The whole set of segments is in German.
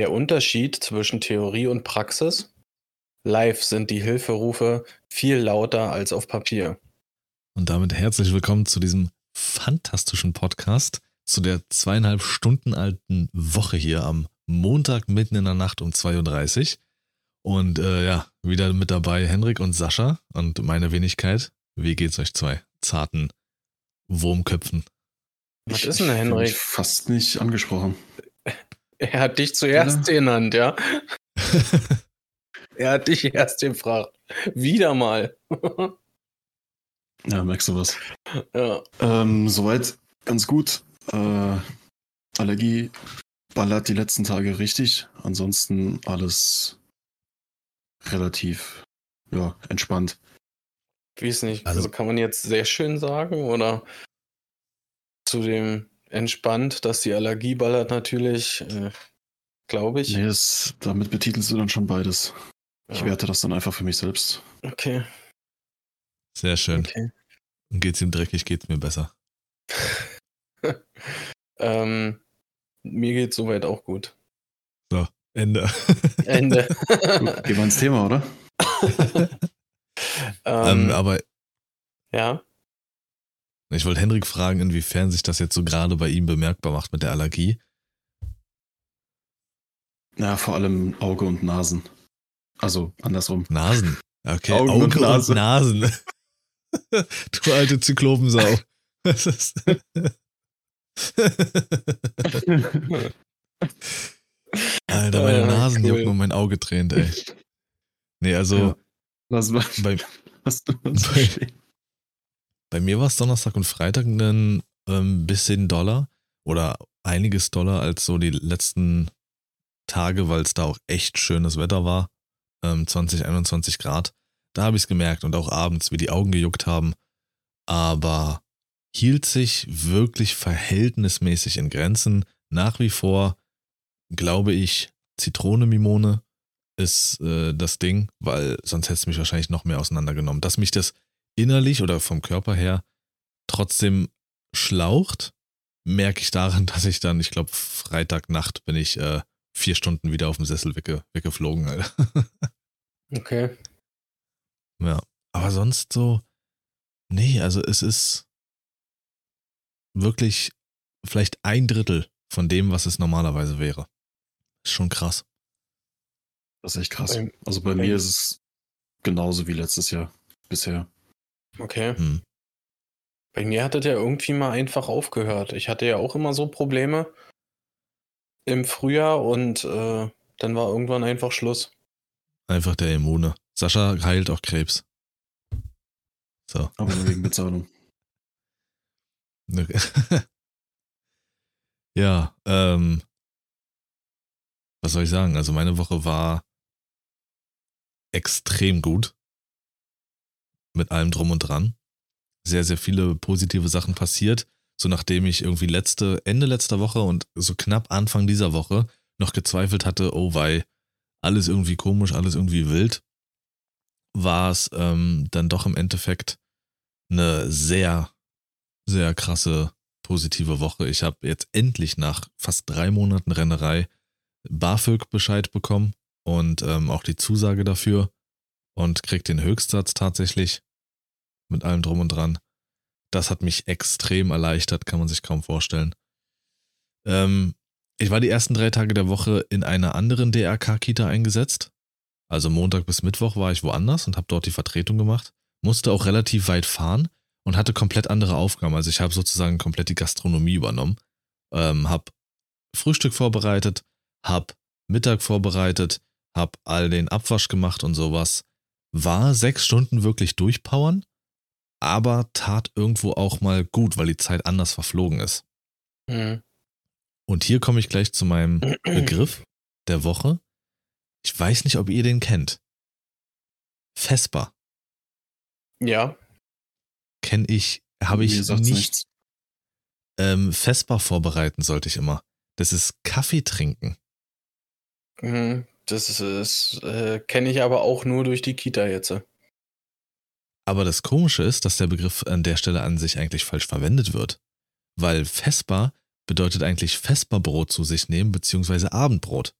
Der Unterschied zwischen Theorie und Praxis? Live sind die Hilferufe viel lauter als auf Papier. Und damit herzlich willkommen zu diesem fantastischen Podcast, zu der zweieinhalb Stunden alten Woche hier am Montag mitten in der Nacht um 2.30 Uhr. Und äh, ja, wieder mit dabei Henrik und Sascha und meine Wenigkeit. Wie geht's euch zwei zarten Wurmköpfen? Was ist denn, Henrik? Ich fast nicht angesprochen. Er hat dich zuerst ja. genannt, ja? er hat dich erst gefragt. Wieder mal. ja, merkst du was? Ja. Ähm, soweit ganz gut. Äh, Allergie ballert die letzten Tage richtig. Ansonsten alles relativ ja, entspannt. Wie ist nicht? Also, also kann man jetzt sehr schön sagen oder zu dem entspannt, dass die Allergie ballert natürlich, äh, glaube ich. Nee, das, damit betitelst du dann schon beides. Ja. Ich werte das dann einfach für mich selbst. Okay. Sehr schön. Okay. Geht's ihm dreckig, geht's mir besser. ähm, mir geht's soweit auch gut. So, Ende. Ende. gut, gehen wir ins Thema, oder? ähm, ähm, aber. Ja. Ich wollte Henrik fragen, inwiefern sich das jetzt so gerade bei ihm bemerkbar macht mit der Allergie. Ja, vor allem Auge und Nasen. Also andersrum. Nasen. Okay, Augen Auge und, Nase. und Nasen. du alte Zyklopensau. Ist Alter, meine Nasen cool. jucken und mein Auge tränt, ey. Nee, also. Ja. Was war bei, was bei, bei mir war es Donnerstag und Freitag ein ähm, bisschen Dollar oder einiges Dollar als so die letzten Tage, weil es da auch echt schönes Wetter war. Ähm, 20, 21 Grad. Da habe ich es gemerkt und auch abends, wie die Augen gejuckt haben. Aber hielt sich wirklich verhältnismäßig in Grenzen. Nach wie vor glaube ich, Zitrone Mimone ist äh, das Ding, weil sonst hätte es mich wahrscheinlich noch mehr auseinandergenommen. Dass mich das innerlich oder vom Körper her trotzdem schlaucht, merke ich daran, dass ich dann, ich glaube, Freitagnacht bin ich äh, vier Stunden wieder auf dem Sessel wegge weggeflogen. Alter. okay. Ja, aber sonst so, nee, also es ist wirklich vielleicht ein Drittel von dem, was es normalerweise wäre. Ist schon krass. Das ist echt krass. Also bei mir ist es genauso wie letztes Jahr bisher. Okay. Hm. Bei mir hat das ja irgendwie mal einfach aufgehört. Ich hatte ja auch immer so Probleme im Frühjahr und äh, dann war irgendwann einfach Schluss. Einfach der Immune. Sascha heilt auch Krebs. So. Aber nur wegen Bezahlung. ja, ähm, was soll ich sagen? Also meine Woche war extrem gut. Mit allem drum und dran. Sehr, sehr viele positive Sachen passiert. So nachdem ich irgendwie letzte, Ende letzter Woche und so knapp Anfang dieser Woche noch gezweifelt hatte, oh weil alles irgendwie komisch, alles irgendwie wild, war es ähm, dann doch im Endeffekt eine sehr, sehr krasse positive Woche. Ich habe jetzt endlich nach fast drei Monaten Rennerei BAföG Bescheid bekommen und ähm, auch die Zusage dafür und krieg den Höchstsatz tatsächlich mit allem drum und dran. Das hat mich extrem erleichtert, kann man sich kaum vorstellen. Ähm, ich war die ersten drei Tage der Woche in einer anderen DRK-Kita eingesetzt. Also Montag bis Mittwoch war ich woanders und habe dort die Vertretung gemacht. Musste auch relativ weit fahren und hatte komplett andere Aufgaben. Also ich habe sozusagen komplett die Gastronomie übernommen. Ähm, habe Frühstück vorbereitet, hab Mittag vorbereitet, hab all den Abwasch gemacht und sowas. War sechs Stunden wirklich durchpowern, aber tat irgendwo auch mal gut, weil die Zeit anders verflogen ist. Mhm. Und hier komme ich gleich zu meinem Begriff der Woche. Ich weiß nicht, ob ihr den kennt. Vesper. Ja. Kenne ich, habe ich nicht. Ähm, Vesper vorbereiten sollte ich immer. Das ist Kaffee trinken. Mhm. Das ist, äh, kenne ich aber auch nur durch die Kita jetzt. Aber das Komische ist, dass der Begriff an der Stelle an sich eigentlich falsch verwendet wird. Weil Vesper bedeutet eigentlich Vesperbrot zu sich nehmen, beziehungsweise Abendbrot.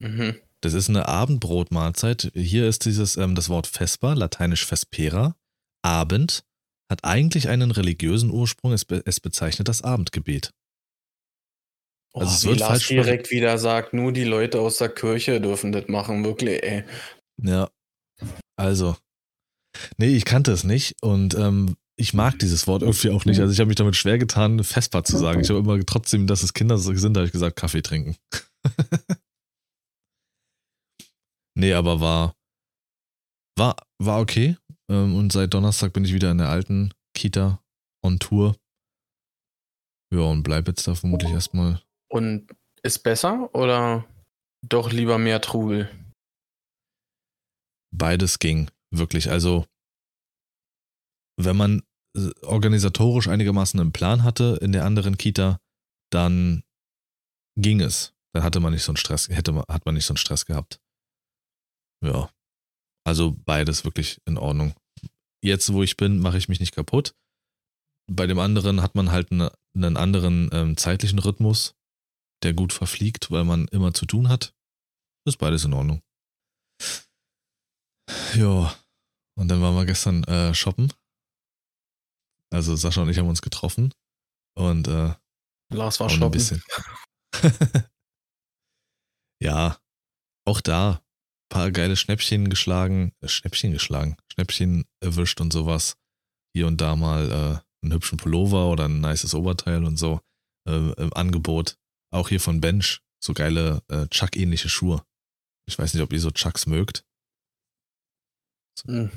Mhm. Das ist eine Abendbrotmahlzeit. Hier ist dieses, ähm, das Wort Vesper, lateinisch Vespera, Abend, hat eigentlich einen religiösen Ursprung. Es, be es bezeichnet das Abendgebet. Oh, Also es wie wird Lars falsch direkt wieder sagt, nur die Leute aus der Kirche dürfen das machen, wirklich, ey. Ja. Also. Nee, ich kannte es nicht und ähm, ich mag dieses Wort irgendwie auch nicht. Also ich habe mich damit schwer getan, Vesper zu sagen. Ich habe immer trotzdem, dass es Kinder sind, habe ich gesagt, Kaffee trinken. nee, aber war, war, war okay. Ähm, und seit Donnerstag bin ich wieder in der alten Kita on Tour. Ja, und bleib jetzt da vermutlich erstmal. Und ist besser oder doch lieber mehr Trubel? Beides ging, wirklich. Also, wenn man äh, organisatorisch einigermaßen einen Plan hatte in der anderen Kita, dann ging es. Dann hatte man nicht so einen Stress, hätte man, hat man nicht so einen Stress gehabt. Ja. Also beides wirklich in Ordnung. Jetzt, wo ich bin, mache ich mich nicht kaputt. Bei dem anderen hat man halt eine, einen anderen ähm, zeitlichen Rhythmus, der gut verfliegt, weil man immer zu tun hat. Ist beides in Ordnung. Ja. Und dann waren wir gestern äh, shoppen. Also Sascha und ich haben uns getroffen. Und äh, Lars war auch ein shoppen. bisschen. ja, auch da paar geile Schnäppchen geschlagen, äh, Schnäppchen geschlagen, Schnäppchen erwischt und sowas. Hier und da mal äh, einen hübschen Pullover oder ein nices Oberteil und so äh, im Angebot. Auch hier von Bench, so geile äh, Chuck-ähnliche Schuhe. Ich weiß nicht, ob ihr so Chucks mögt. Hm.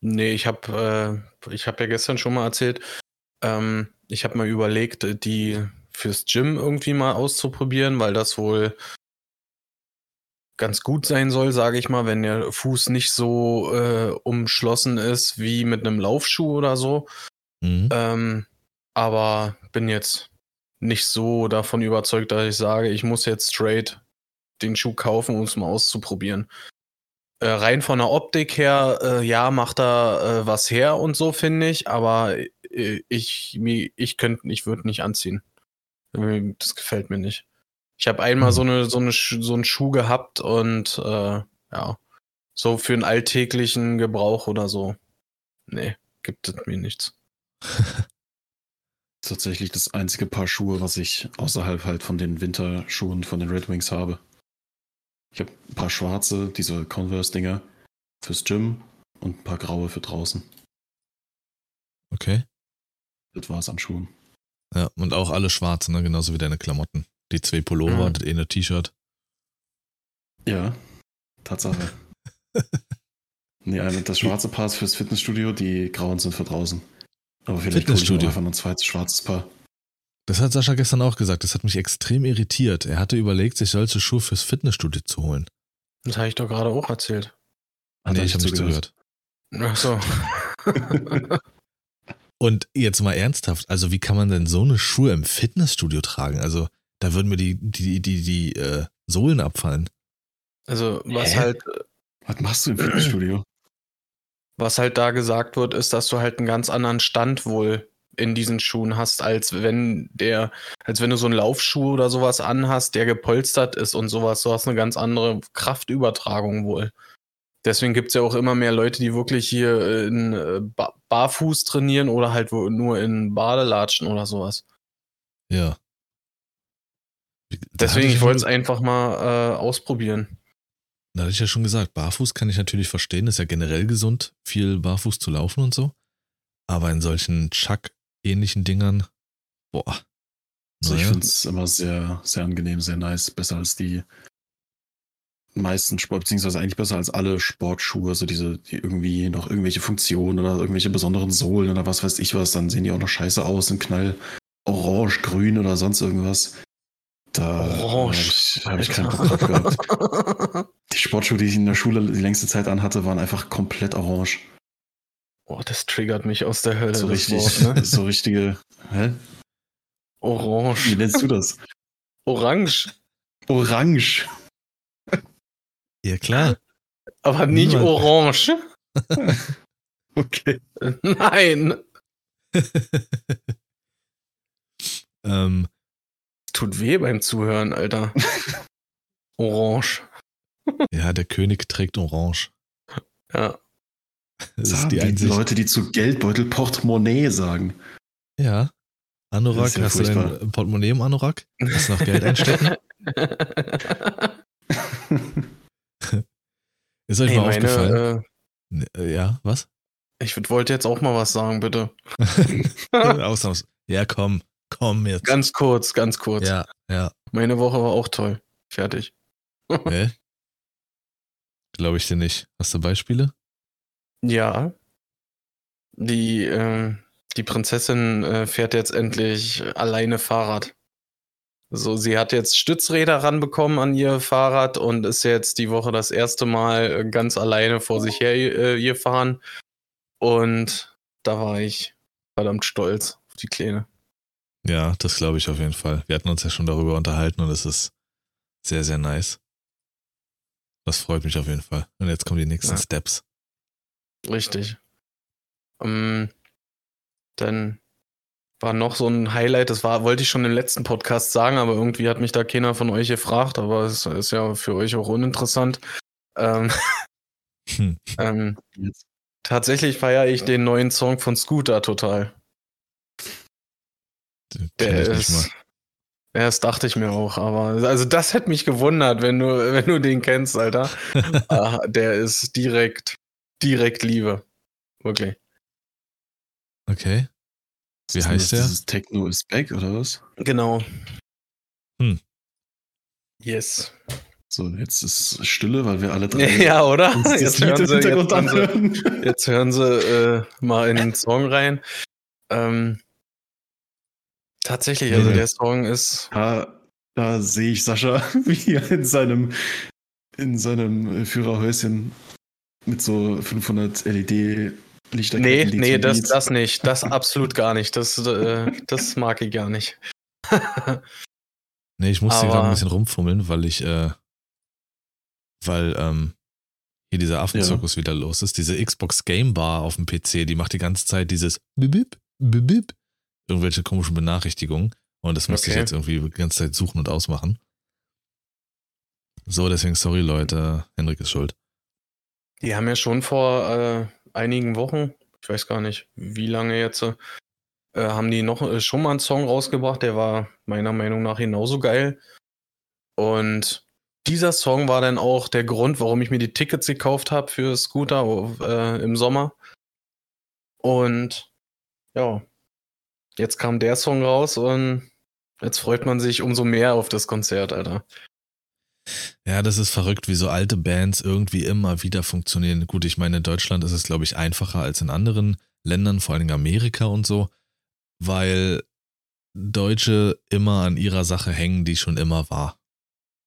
Nee, ich habe äh, ich hab ja gestern schon mal erzählt, ähm, ich habe mal überlegt, die fürs Gym irgendwie mal auszuprobieren, weil das wohl ganz gut sein soll, sage ich mal, wenn der Fuß nicht so äh, umschlossen ist wie mit einem Laufschuh oder so. Mhm. Ähm, aber bin jetzt nicht so davon überzeugt, dass ich sage, ich muss jetzt straight den Schuh kaufen, um es mal auszuprobieren. Äh, rein von der Optik her, äh, ja, macht er äh, was her und so, finde ich, aber äh, ich, mir, ich könnte, ich würde nicht anziehen. Das gefällt mir nicht. Ich habe einmal so, eine, so, eine, so einen Schuh gehabt und äh, ja, so für einen alltäglichen Gebrauch oder so. Nee, gibt es mir nichts. Tatsächlich das einzige Paar Schuhe, was ich außerhalb halt von den Winterschuhen von den Red Wings habe. Ich habe ein paar schwarze, diese Converse-Dinger fürs Gym und ein paar graue für draußen. Okay. Das war's an Schuhen. Ja, und auch alle schwarz, ne? Genauso wie deine Klamotten. Die zwei Pullover, Mhm. das eine T-Shirt. Ja, Tatsache. nee, ein- das schwarze Paar ist fürs Fitnessstudio, die grauen sind für draußen. Aber vielleicht ich Fitnessstudio. einfach noch ein zweites schwarzes Paar. Das hat Sascha gestern auch gesagt. Das hat mich extrem irritiert. Er hatte überlegt, sich solche Schuhe fürs Fitnessstudio zu holen. Das habe ich doch gerade auch erzählt. Hat nee, ich habe nicht zugehört. Ach so. Und jetzt mal ernsthaft, also wie kann man denn so eine Schuhe im Fitnessstudio tragen? Also da würden mir die, die, die, die äh, Sohlen abfallen. Also, was Hä? halt, Was machst du im Fitnessstudio? Was halt da gesagt wird, ist, dass du halt einen ganz anderen Stand wohl in diesen Schuhen hast, als wenn der, als wenn du so einen Laufschuh oder sowas anhast, der gepolstert ist und sowas. Du hast eine ganz andere Kraftübertragung wohl. Deswegen gibt es ja auch immer mehr Leute, die wirklich hier äh, in äh, ba Barfuß trainieren oder halt nur in Badelatschen oder sowas. Ja. Da Deswegen, ich wollte es einfach mal äh, ausprobieren. Da hatte ich ja schon gesagt, barfuß kann ich natürlich verstehen, ist ja generell gesund, viel barfuß zu laufen und so. Aber in solchen Chuck-ähnlichen Dingern, boah. Also ich finde es immer sehr, sehr angenehm, sehr nice. Besser als die meisten Sport, beziehungsweise eigentlich besser als alle Sportschuhe, so diese, die irgendwie noch irgendwelche Funktionen oder irgendwelche besonderen Sohlen oder was weiß ich was, dann sehen die auch noch scheiße aus im Knall orange, grün oder sonst irgendwas. Da Orange. habe ich, hab ich keinen Bock drauf gehabt. Die Sportschuhe, die ich in der Schule die längste Zeit anhatte, waren einfach komplett orange. Oh, das triggert mich aus der Hölle. So das richtig, Wort, ne? so richtige, hä? Wie Orange. nennst du das? Orange. Orange. Ja, klar. Aber nicht Niemand. orange. Okay. Nein. ähm, Tut weh beim Zuhören, Alter. Orange. Ja, der König trägt Orange. Ja. Das Sagen ist die einzige. Leute, die zu Geldbeutel Portemonnaie sagen. Ja. Anorak, ja hast du dein Portemonnaie im Anorak? Hast du noch Geld einstecken? Ist euch Ey, mal meine, aufgefallen? äh, Ne, äh, ja, was? ich wollte jetzt auch mal was sagen, bitte. Ausnahms. Ja, komm, komm jetzt. Ganz kurz, ganz kurz. ja, ja. Meine Woche war auch toll. Fertig. Hä? Glaube ich dir nicht. Hast du Beispiele? Ja. Die, ähm, die Prinzessin äh, fährt jetzt endlich alleine Fahrrad. So, sie hat jetzt Stützräder ranbekommen an ihr Fahrrad und ist jetzt die Woche das erste Mal äh, ganz alleine vor sich her äh, gefahren. Und da war ich verdammt stolz auf die Kleine. Ja, das glaube ich auf jeden Fall. Wir hatten uns ja schon darüber unterhalten und es ist sehr, sehr nice. Das freut mich auf jeden Fall. Und jetzt kommen die nächsten Ja. Steps. Richtig. Ähm, dann war noch so ein Highlight, das war, wollte ich schon im letzten Podcast sagen, aber irgendwie hat mich da keiner von euch gefragt, aber es ist ja für euch auch uninteressant. Ähm, Hm. ähm, tatsächlich feiere ich den neuen Song von Scooter total. Kenn Der ist. Ja, das dachte ich mir auch, aber also das hätte mich gewundert, wenn du, wenn du den kennst, Alter. Ah, der ist direkt, direkt Liebe. Wirklich. Okay. Wie Ist heißt das der? Dieses Techno is back oder was? Genau. Hm. Yes. So, jetzt ist Stille, weil wir alle drei Ja, oder? Jetzt hören sie, jetzt hören sie, jetzt hören sie äh, mal in den Song rein. Ähm, tatsächlich, also Nee. der Song ist. Da, da sehe ich Sascha, wie er in seinem, in seinem Führerhäuschen mit so 500 LED-Lichterketten. Nee, die nee, zum das, das nicht. Das absolut gar nicht. Das, äh, das mag ich gar nicht. Nee, ich musste gerade ein bisschen rumfummeln, weil ich, äh, weil, ähm, hier dieser Affenzirkus wieder los ist. Diese Xbox Game Bar auf dem PC, die macht die ganze Zeit dieses Bibib, Bibib, irgendwelche komischen Benachrichtigungen. Und das musste ich Okay. jetzt irgendwie die ganze Zeit suchen und ausmachen. So, deswegen sorry, Leute. Henrik ist schuld. Die haben ja schon vor äh, einigen Wochen, ich weiß gar nicht, wie lange jetzt, äh, haben die noch äh, schon mal einen Song rausgebracht, der war meiner Meinung nach genauso geil. Und dieser Song war dann auch der Grund, warum ich mir die Tickets gekauft habe für Scooter äh, im Sommer. Und ja, jetzt kam der Song raus und jetzt freut man sich umso mehr auf das Konzert, Alter. Ja, das ist verrückt, wie so alte Bands irgendwie immer wieder funktionieren. Gut, ich meine, in Deutschland ist es, glaube ich, einfacher als in anderen Ländern, vor allem Amerika und so, weil Deutsche immer an ihrer Sache hängen, die schon immer war.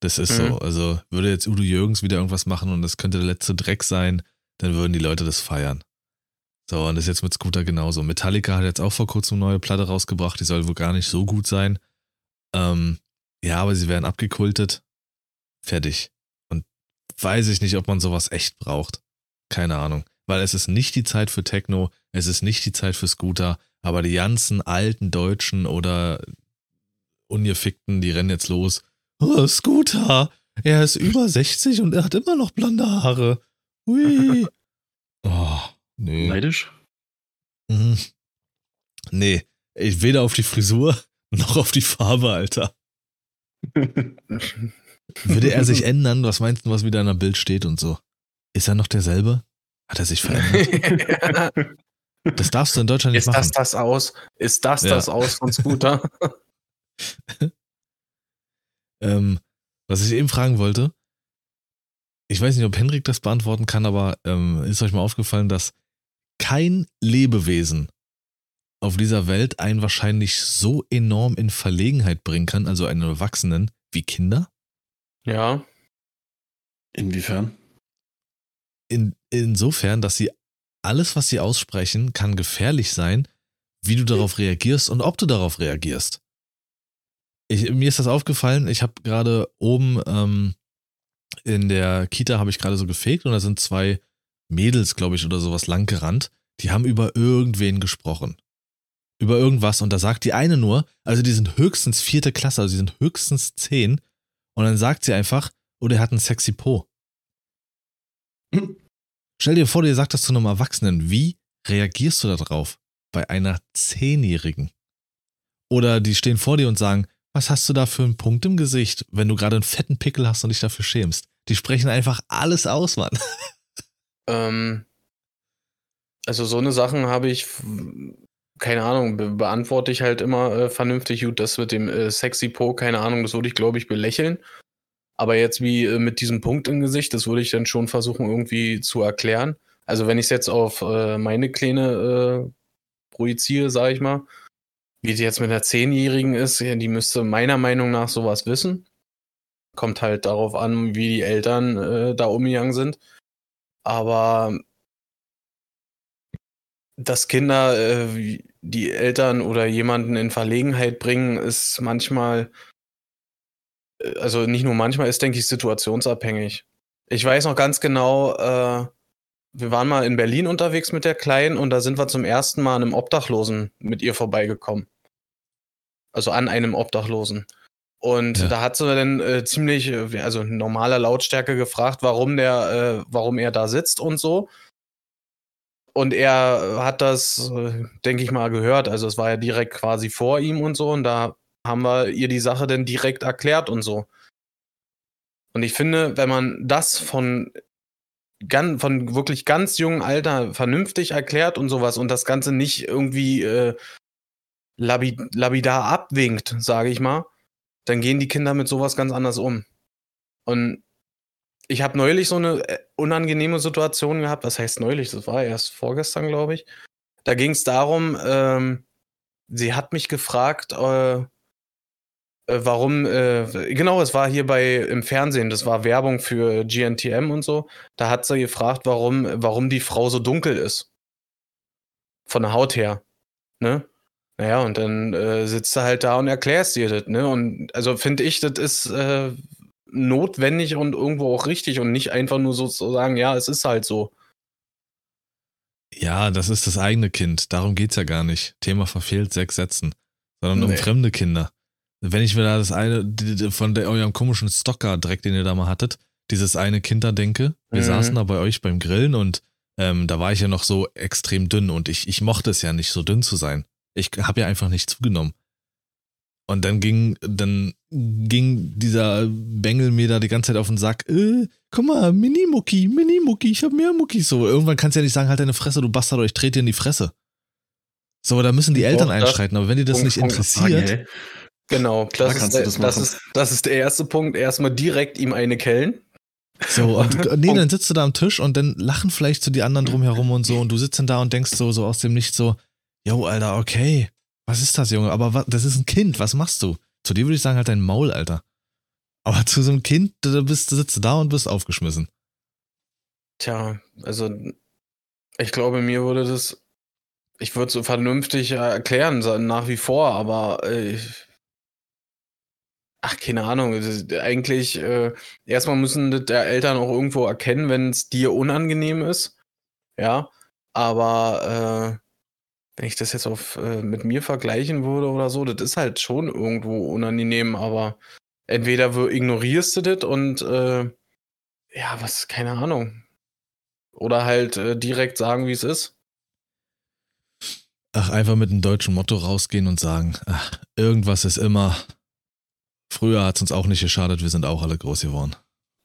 Das ist Mhm. so. Also würde jetzt Udo Jürgens wieder irgendwas machen und das könnte der letzte Dreck sein, dann würden die Leute das feiern. So, und das ist jetzt mit Scooter genauso. Metallica hat jetzt auch vor kurzem eine neue Platte rausgebracht, die soll wohl gar nicht so gut sein. Ähm, ja, aber sie werden abgekultet. Fertig. Und weiß ich nicht, ob man sowas echt braucht. Keine Ahnung. Weil es ist nicht die Zeit für Techno, es ist nicht die Zeit für Scooter, aber die ganzen alten Deutschen oder Ungefickten, die rennen jetzt los. Oh, Scooter! Er ist über 60 und er hat immer noch blonde Haare. Hui. Oh, nee. Neidisch? Mhm. Nee, ich weder auf die Frisur noch auf die Farbe, Alter. Würde er sich ändern? Was meinst du, was wieder in der Bild steht und so? Ist er noch derselbe? Hat er sich verändert? Das darfst du in Deutschland nicht Ist das machen. das aus? Ist das Ja. das aus von Scooter? Ähm, was ich eben fragen wollte, ich weiß nicht, ob Henrik das beantworten kann, aber ähm, ist euch mal aufgefallen, dass kein Lebewesen auf dieser Welt einen wahrscheinlich so enorm in Verlegenheit bringen kann, also einen Erwachsenen, wie Kinder? ja. Inwiefern? in, insofern, dass sie alles, was sie aussprechen, kann gefährlich sein, wie du darauf reagierst und ob du darauf reagierst. Ich, mir ist das aufgefallen, ich habe gerade oben ähm, in der Kita habe ich gerade so gefegt und da sind zwei Mädels, glaube ich, oder sowas lang gerannt. Die haben über irgendwen gesprochen. Über irgendwas und da sagt die eine nur, also die sind höchstens vierte Klasse, also die sind höchstens zehn und dann sagt sie einfach, oh, der hat einen sexy Po. Stell dir vor, dir sagt das zu einem Erwachsenen. Wie reagierst du darauf bei einer Zehnjährigen? Oder die stehen vor dir und sagen, was hast du da für einen Punkt im Gesicht, wenn du gerade einen fetten Pickel hast und dich dafür schämst? Die sprechen einfach alles aus, Mann. Ähm, also so eine Sachen habe ich, keine Ahnung, be beantworte ich halt immer äh, vernünftig. Gut, das mit dem äh, Sexy Po, keine Ahnung, das würde ich, glaube ich, belächeln. Aber jetzt wie äh, mit diesem Punkt im Gesicht, das würde ich dann schon versuchen irgendwie zu erklären. Also wenn ich es jetzt auf äh, meine Kleine äh, projiziere, sage ich mal, wie sie jetzt mit einer Zehnjährigen ist, die müsste meiner Meinung nach sowas wissen. Kommt halt darauf an, wie die Eltern äh, da umgegangen sind. Aber dass Kinder äh, die Eltern oder jemanden in Verlegenheit bringen, ist manchmal, äh, also nicht nur manchmal, ist, denke ich, situationsabhängig. Ich weiß noch ganz genau, äh, wir waren mal in Berlin unterwegs mit der Kleinen und da sind wir zum ersten Mal an einem Obdachlosen mit ihr vorbeigekommen. Also an einem Obdachlosen. Und ja. da hat sie dann äh, ziemlich, äh, also normaler Lautstärke gefragt, warum der, äh, warum er da sitzt und so. Und er hat das, äh, denke ich mal, gehört. Also es war ja direkt quasi vor ihm und so. Und da haben wir ihr die Sache dann direkt erklärt und so. Und ich finde, wenn man das von ganz, von wirklich ganz jungen Alter vernünftig erklärt und sowas und das Ganze nicht irgendwie äh, labid labidar abwinkt, sage ich mal, dann gehen die Kinder mit sowas ganz anders um. Und ich habe neulich so eine äh, unangenehme Situation gehabt. Was heißt neulich? Das war erst vorgestern, glaube ich. Da ging es darum, ähm, sie hat mich gefragt, äh, äh, warum, äh, genau, es war hier bei im Fernsehen, das war Werbung für GNTM und so. Da hat sie gefragt, warum, warum die Frau so dunkel ist. Von der Haut her. Ne? Naja, und dann äh, sitzt du halt da und erklärst dir das, ne? Und also finde ich, das ist äh, notwendig und irgendwo auch richtig und nicht einfach nur so zu sagen, ja, es ist halt so. Ja, das ist das eigene Kind. Darum geht's ja gar nicht. Thema verfehlt, sechs Sätzen. Sondern nee. um fremde Kinder. Wenn ich mir da das eine, von der, eurem komischen Stocker-Dreck, den ihr da mal hattet, dieses eine Kind da denke, wir mhm. saßen da bei euch beim Grillen und ähm, da war ich ja noch so extrem dünn und ich, ich mochte es ja nicht, so dünn zu sein. Ich habe ja einfach nicht zugenommen. Und dann ging, dann ging dieser Bengel mir da die ganze Zeit auf den Sack. Äh, komm mal, Mini-Mucki, Mini-Mucki, ich hab mehr Muckis. So, irgendwann kannst du ja nicht sagen, halt deine Fresse, du Bastard, oder ich trete dir in die Fresse. So, da müssen die Eltern einschreiten, aber wenn die das Punkt, nicht interessiert. Punkt, genau, das ist, der, das, das, ist, das ist der erste Punkt. Erstmal direkt ihm eine kellen. So, und nee, dann sitzt du da am Tisch und dann lachen vielleicht so die anderen drumherum und so und du sitzt dann da und denkst so, so aus dem Nichts so, yo, Alter, okay, was ist das, Junge? Aber was, das ist ein Kind, was machst du? Zu dir würde ich sagen, halt dein Maul, Alter. Aber zu so einem Kind, da bist, du sitzt da und bist aufgeschmissen. Tja, also ich glaube, mir würde das, ich würde es so vernünftig erklären, nach wie vor, aber äh, ach, keine Ahnung, eigentlich, äh, erstmal müssen der Eltern auch irgendwo erkennen, wenn es dir unangenehm ist. Ja, aber äh, wenn ich das jetzt auf, äh, mit mir vergleichen würde oder so, das ist halt schon irgendwo unangenehm, aber entweder ignorierst du das und äh, ja, was, keine Ahnung. Oder halt äh, direkt sagen, wie es ist. Ach, einfach mit einem deutschen Motto rausgehen und sagen, ach, irgendwas ist immer. Früher hat es uns auch nicht geschadet, wir sind auch alle groß geworden.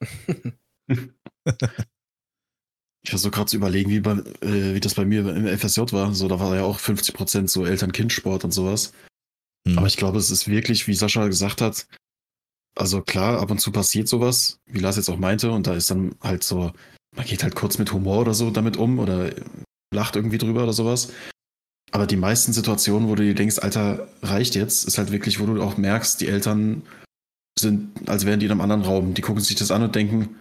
Ich versuche gerade zu überlegen, wie, bei, äh, wie das bei mir im FSJ war. So, da war ja auch 50% so Eltern-Kind-Sport und sowas. Mhm. Aber ich glaube, es ist wirklich, wie Sascha gesagt hat, also klar, ab und zu passiert sowas, wie Lars jetzt auch meinte, und da ist dann halt so, man geht halt kurz mit Humor oder so damit um oder lacht irgendwie drüber oder sowas. Aber die meisten Situationen, wo du dir denkst, Alter, reicht jetzt, ist halt wirklich, wo du auch merkst, die Eltern sind, als wären die in einem anderen Raum. Die gucken sich das an und denken,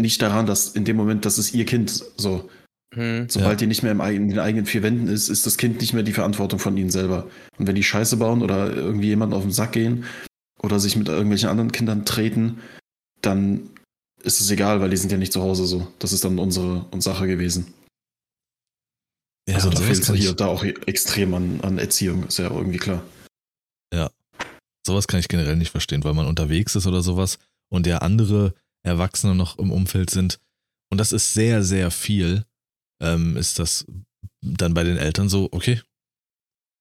nicht daran, dass in dem Moment, das ist ihr Kind so. Hm, Sobald ja. die nicht mehr im eigenen, in den eigenen vier Wänden ist, ist das Kind nicht mehr die Verantwortung von ihnen selber. Und wenn die Scheiße bauen oder irgendwie jemanden auf den Sack gehen oder sich mit irgendwelchen anderen Kindern treten, dann ist es egal, weil die sind ja nicht zu Hause so. Das ist dann unsere, unsere Sache gewesen. Ja, also da fehlt es hier und da auch extrem an, an Erziehung, ist ja irgendwie klar. Ja. Sowas kann ich generell nicht verstehen, weil man unterwegs ist oder sowas und der andere Erwachsene noch im Umfeld sind und das ist sehr, sehr viel, ähm, ist das dann bei den Eltern so, okay,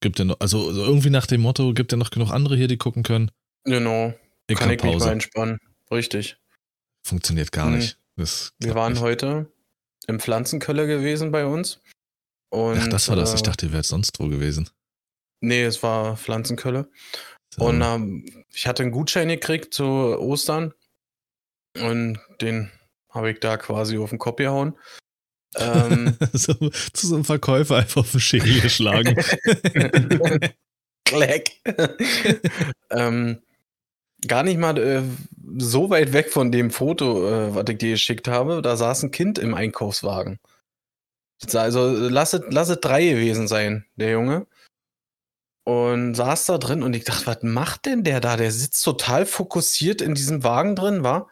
gibt ja noch, also, also irgendwie nach dem Motto, gibt ja noch genug andere hier, die gucken können. Genau. Ich Kann hab ich mich Pause. mal entspannen. Richtig. Funktioniert gar Mhm. nicht. Das Wir waren nicht. heute im Pflanzenkeller gewesen bei uns. Und, Ach, das war das. Ich dachte, ihr wärt sonst wo gewesen. Nee, es war Pflanzenkölle. So. Und ähm, ich hatte einen Gutschein gekriegt zu Ostern. Und den habe ich da quasi auf den Kopf gehauen. Ähm, so, zu so einem Verkäufer einfach auf den Schädel geschlagen. Kleck. ähm, gar nicht mal äh, so weit weg von dem Foto, äh, was ich dir geschickt habe. Da saß ein Kind im Einkaufswagen. Also lasset, lasset drei gewesen sein, der Junge. Und saß da drin und ich dachte, was macht denn der da? Der sitzt total fokussiert in diesem Wagen drin, war.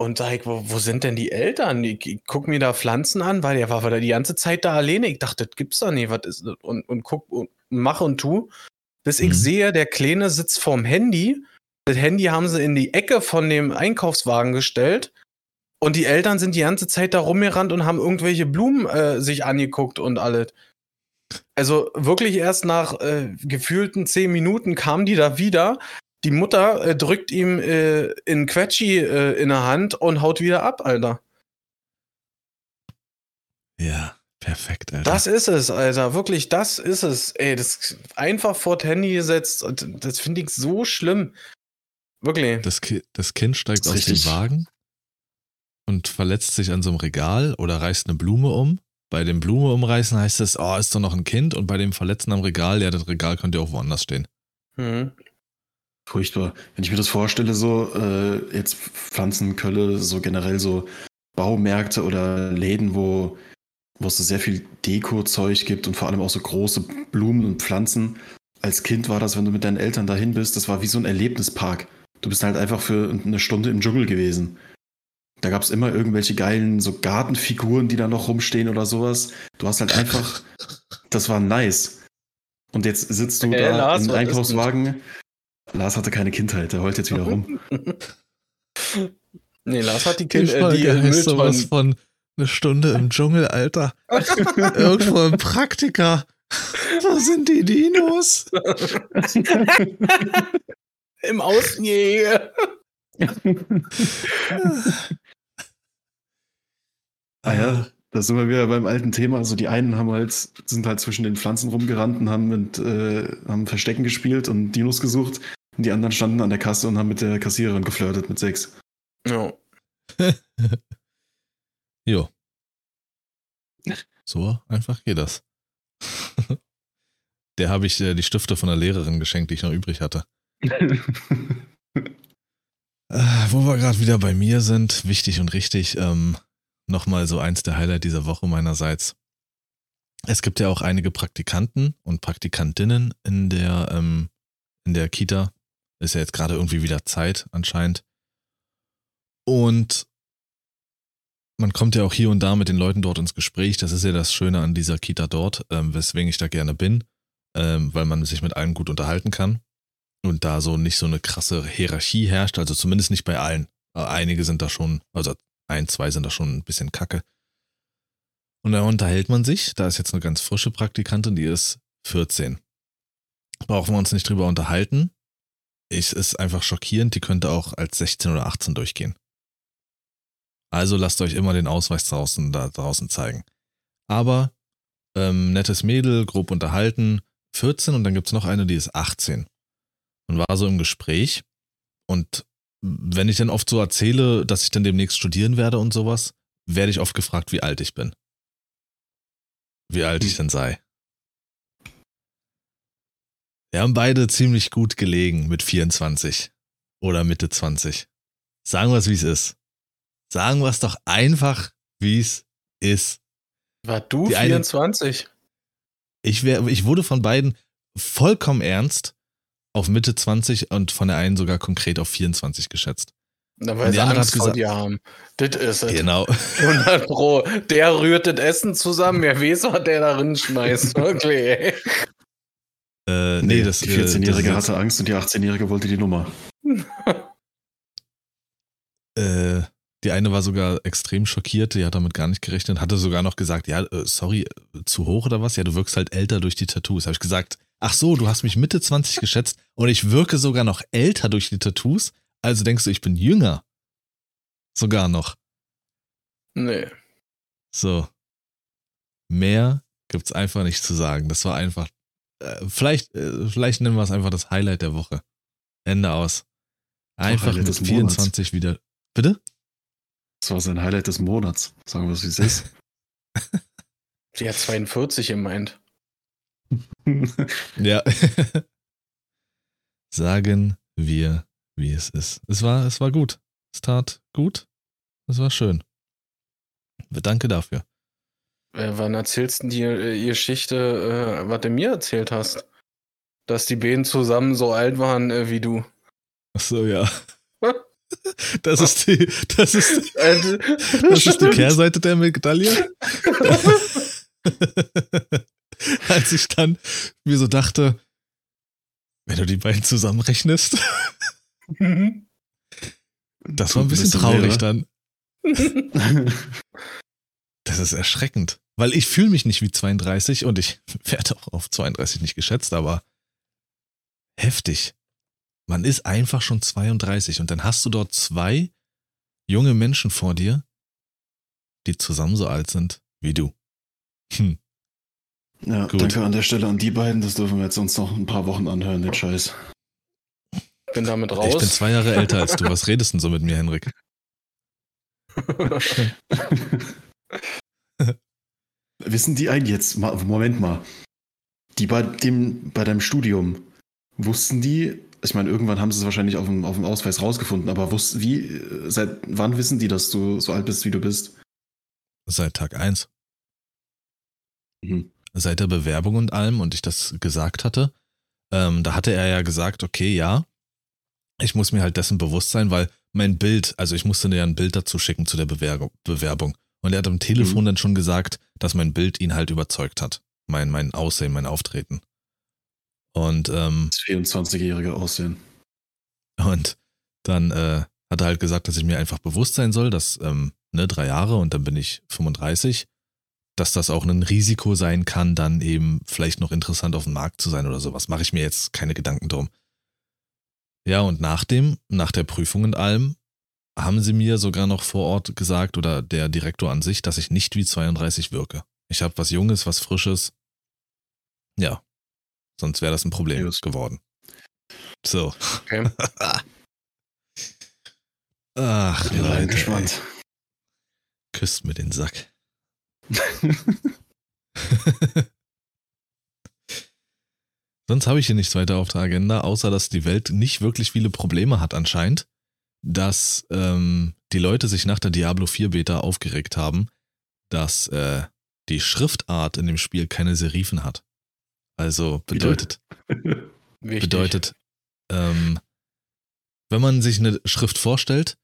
Und sag ich, wo, wo sind denn die Eltern? Ich, ich guck mir da Pflanzen an, weil der war da die ganze Zeit da alleine. Ich dachte, das gibt's doch nicht. Was ist das? Und, und guck und mach und tu. Bis ich Mhm. sehe, der Kleine sitzt vorm Handy. Das Handy haben sie in die Ecke von dem Einkaufswagen gestellt. Und die Eltern sind die ganze Zeit da rumgerannt und haben irgendwelche Blumen äh, sich angeguckt und alles. Also wirklich erst nach äh, gefühlten zehn Minuten kamen die da wieder. Die Mutter äh, drückt ihm äh, in Quetschi äh, in der Hand und haut wieder ab, Alter. ja, perfekt, Alter. Das ist es, Alter. Wirklich, das ist es. Ey, das einfach vor das Handy gesetzt. Das finde ich so schlimm. Wirklich. Das, Ki das Kind steigt Das aus ist dem richtig. Wagen und verletzt sich an so einem Regal oder reißt eine Blume um. Bei dem Blume umreißen heißt es, oh, ist doch noch ein Kind. Und bei dem Verletzten am Regal, ja, das Regal könnte ja auch woanders stehen. Mhm. Furchtbar. Wenn ich mir das vorstelle, so äh, jetzt Pflanzenkölle, so generell so Baumärkte oder Läden, wo, wo es so sehr viel Deko-Zeug gibt und vor allem auch so große Blumen und Pflanzen. Als Kind war das, wenn du mit deinen Eltern dahin bist, das war wie so ein Erlebnispark. Du bist halt einfach für eine Stunde im Dschungel gewesen. Da gab es immer irgendwelche geilen so Gartenfiguren, die da noch rumstehen oder sowas. Du hast halt einfach, das war nice. Und jetzt sitzt du Hey, da Lars, im Einkaufswagen. Lars hatte keine Kindheit, der heult jetzt wieder rum. Nee, Lars hat die Die Kinder, äh, die heißt sowas von eine Stunde im Dschungel, Alter. Irgendwo im Praktika. Wo sind die Dinos? Im Außenjäger. Ah ja, da sind wir wieder beim alten Thema. Also die einen haben halt, sind halt zwischen den Pflanzen rumgerannt und haben mit, äh, haben Verstecken gespielt und Dinos gesucht. Und die anderen standen an der Kasse und haben mit der Kassiererin geflirtet mit sechs. Ja. Jo. So einfach geht das. Der habe ich äh, die Stifte von der Lehrerin geschenkt, die ich noch übrig hatte. Äh, wo wir gerade wieder bei mir sind, wichtig und richtig, ähm, nochmal so eins der Highlight dieser Woche meinerseits. Es gibt ja auch einige Praktikanten und Praktikantinnen in der, ähm, in der Kita. Ist ja jetzt gerade irgendwie wieder Zeit anscheinend. Und man kommt ja auch hier und da mit den Leuten dort ins Gespräch. Das ist ja das Schöne an dieser Kita dort, ähm, weswegen ich da gerne bin, ähm, weil man sich mit allen gut unterhalten kann und da so nicht so eine krasse Hierarchie herrscht, also zumindest nicht bei allen. Äh, Einige sind da schon, also ein, zwei sind da schon ein bisschen kacke. Und da unterhält man sich. Da ist jetzt eine ganz frische Praktikantin, die ist 14. Brauchen wir uns nicht drüber unterhalten. Es ist einfach schockierend, die könnte auch als 16 oder 18 durchgehen. Also lasst euch immer den Ausweis draußen, da draußen zeigen. Aber ähm, nettes Mädel, grob unterhalten, 14 und dann gibt's noch eine, die ist 18. Und war so im Gespräch. Und wenn ich dann oft so erzähle, dass ich dann demnächst studieren werde und sowas, werde ich oft gefragt, wie alt ich bin. Wie alt ich denn sei. Wir haben beide ziemlich gut gelegen mit 24 oder Mitte 20. Sagen wir es, wie es ist. Sagen wir es doch einfach, wie es ist. War du Die eine- 24? Ich, wär, ich wurde von beiden vollkommen ernst auf Mitte 20 und von der einen sogar konkret auf 24 geschätzt. Na, weil sie Angst vor gesagt- dir haben. Das ist es. Genau. 100 Pro. Der rührt das Essen zusammen. Wer weiß, was der da drin schmeißt. Wirklich, ey. Äh, nee, das die äh, 14-Jährige das ist hatte Angst und die 18-Jährige wollte die Nummer. äh, Die eine war sogar extrem schockiert, die hat damit gar nicht gerechnet, hatte sogar noch gesagt, ja, äh, sorry, äh, zu hoch oder was? Ja, du wirkst halt älter durch die Tattoos. Habe ich gesagt, ach so, du hast mich Mitte 20 geschätzt und ich wirke sogar noch älter durch die Tattoos, also denkst du, ich bin jünger. Sogar noch. Nee. So. Mehr gibt's einfach nicht zu sagen. Das war einfach, äh, vielleicht, äh, vielleicht nennen wir es einfach das Highlight der Woche. Ende aus. Einfach mit des Monats. 24 wieder. Bitte? Das war sein Highlight des Monats. Sagen wir es, wie es ist. Die hat 42 gemeint. Ja. Sagen wir, wie es ist. Es war, es war gut. Es tat gut. Es war schön. Danke dafür. Äh, wann erzählst du die äh, Geschichte, äh, was du mir erzählt hast? Dass die beiden zusammen so alt waren äh, wie du. Ach so, ja. Das ist die, das ist, Alter, das ist die Kehrseite der Medaille. Als ich dann mir so dachte, wenn du die beiden zusammenrechnest, das war ein bisschen traurig dann. Das ist erschreckend. Weil ich fühle mich nicht wie 32 und ich werde auch auf 32 nicht geschätzt, aber heftig. Man ist einfach schon 32 und dann hast du dort zwei junge Menschen vor dir, die zusammen so alt sind wie du. Hm. Ja, Gut. danke an der Stelle an die beiden. Das dürfen wir jetzt uns noch ein paar Wochen anhören, den Scheiß. bin damit Ich bin raus. zwei Jahre älter als du. Was redest denn so mit mir, Henrik? Wissen die eigentlich jetzt, Moment mal, die bei, dem, bei deinem Studium, wussten die, ich meine, irgendwann haben sie es wahrscheinlich auf dem, auf dem Ausweis rausgefunden, aber wussten, wie, seit wann wissen die, dass du so alt bist, wie du bist? Seit Tag eins. Mhm. Seit der Bewerbung und allem und ich das gesagt hatte, ähm, da hatte er ja gesagt, okay, ja, ich muss mir halt dessen bewusst sein, weil mein Bild, also ich musste dir ja ein Bild dazu schicken zu der Bewerbung. Bewerbung. Und er hat am Telefon Mhm. dann schon gesagt, dass mein Bild ihn halt überzeugt hat. Mein, mein Aussehen, mein Auftreten. Und ähm, Das 24-jährige Aussehen. Und dann äh, hat er halt gesagt, dass ich mir einfach bewusst sein soll, dass, ähm, ne, drei Jahre und dann bin ich 35, dass das auch ein Risiko sein kann, dann eben vielleicht noch interessant auf dem Markt zu sein oder sowas. Mache ich mir jetzt keine Gedanken drum. Ja, und nach dem, nach der Prüfung und allem, haben sie mir sogar noch vor Ort gesagt, oder der Direktor an sich, dass ich nicht wie 32 wirke. Ich habe was Junges, was Frisches. Ja, sonst wäre das ein Problem Just. geworden. So. Okay. Ach, bin Leute, gespannt. ey. Küsst mir den Sack. Sonst habe ich hier nichts weiter auf der Agenda, außer dass die Welt nicht wirklich viele Probleme hat anscheinend, dass ähm, die Leute sich nach der Diablo 4 Beta aufgeregt haben, dass äh, die Schriftart in dem Spiel keine Serifen hat. Also bedeutet, bedeutet, ähm, wenn man sich eine Schrift vorstellt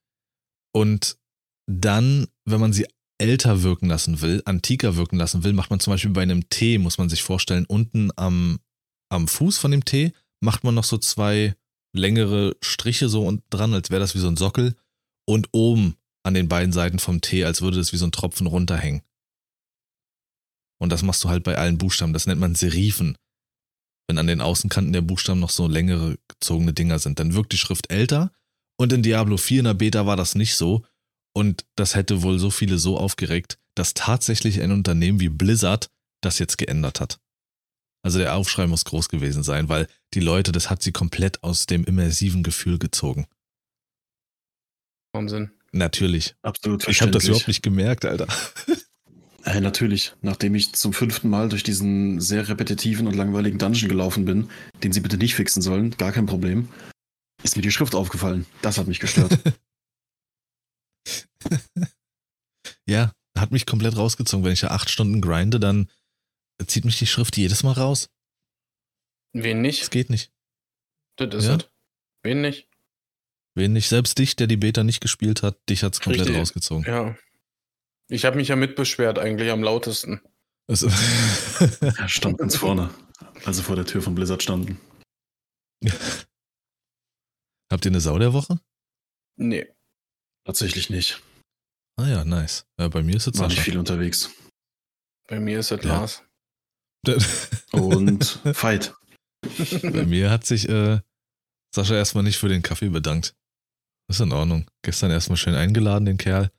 und dann, wenn man sie älter wirken lassen will, antiker wirken lassen will, macht man zum Beispiel bei einem T, muss man sich vorstellen, unten am, am Fuß von dem T macht man noch so zwei längere Striche so unten dran, als wäre das wie so ein Sockel und oben an den beiden Seiten vom T, als würde das wie so ein Tropfen runterhängen. Und das machst du halt bei allen Buchstaben. Das nennt man Serifen wenn an den Außenkanten der Buchstaben noch so längere gezogene Dinger sind. Dann wirkt die Schrift älter und in Diablo 4 in der Beta war das nicht so. Und das hätte wohl so viele so aufgeregt, dass tatsächlich ein Unternehmen wie Blizzard das jetzt geändert hat. Also der Aufschrei muss groß gewesen sein, weil die Leute, das hat sie komplett aus dem immersiven Gefühl gezogen. Wahnsinn. Natürlich. Absolut Ich habe das überhaupt nicht gemerkt, Alter. Äh, natürlich, nachdem ich zum fünften Mal durch diesen sehr repetitiven und langweiligen Dungeon gelaufen bin, den sie bitte nicht fixen sollen, gar kein Problem, ist mir die Schrift aufgefallen. Das hat mich gestört. Ja, hat mich komplett rausgezogen. Wenn ich ja acht Stunden grinde, dann zieht mich die Schrift jedes Mal raus. Wen Das nicht? geht nicht. Das ist Ja? es. Wen nicht? Wen nicht, selbst dich, der die Beta nicht gespielt hat, dich hat's komplett Richtig. rausgezogen. Ja. Ich habe mich ja mitbeschwert, eigentlich am lautesten. Es- er stand ganz vorne, als sie vor der Tür von Blizzard standen. Habt ihr eine Sau der Woche? Nee. Tatsächlich nicht. Ah ja, nice. Ja, bei mir ist es War nicht viel unterwegs. Bei mir ist es Ja. Lars. Und Fight. bei mir hat sich äh, Sascha erstmal nicht für den Kaffee bedankt. ist in Ordnung. Gestern erstmal schön eingeladen, den Kerl.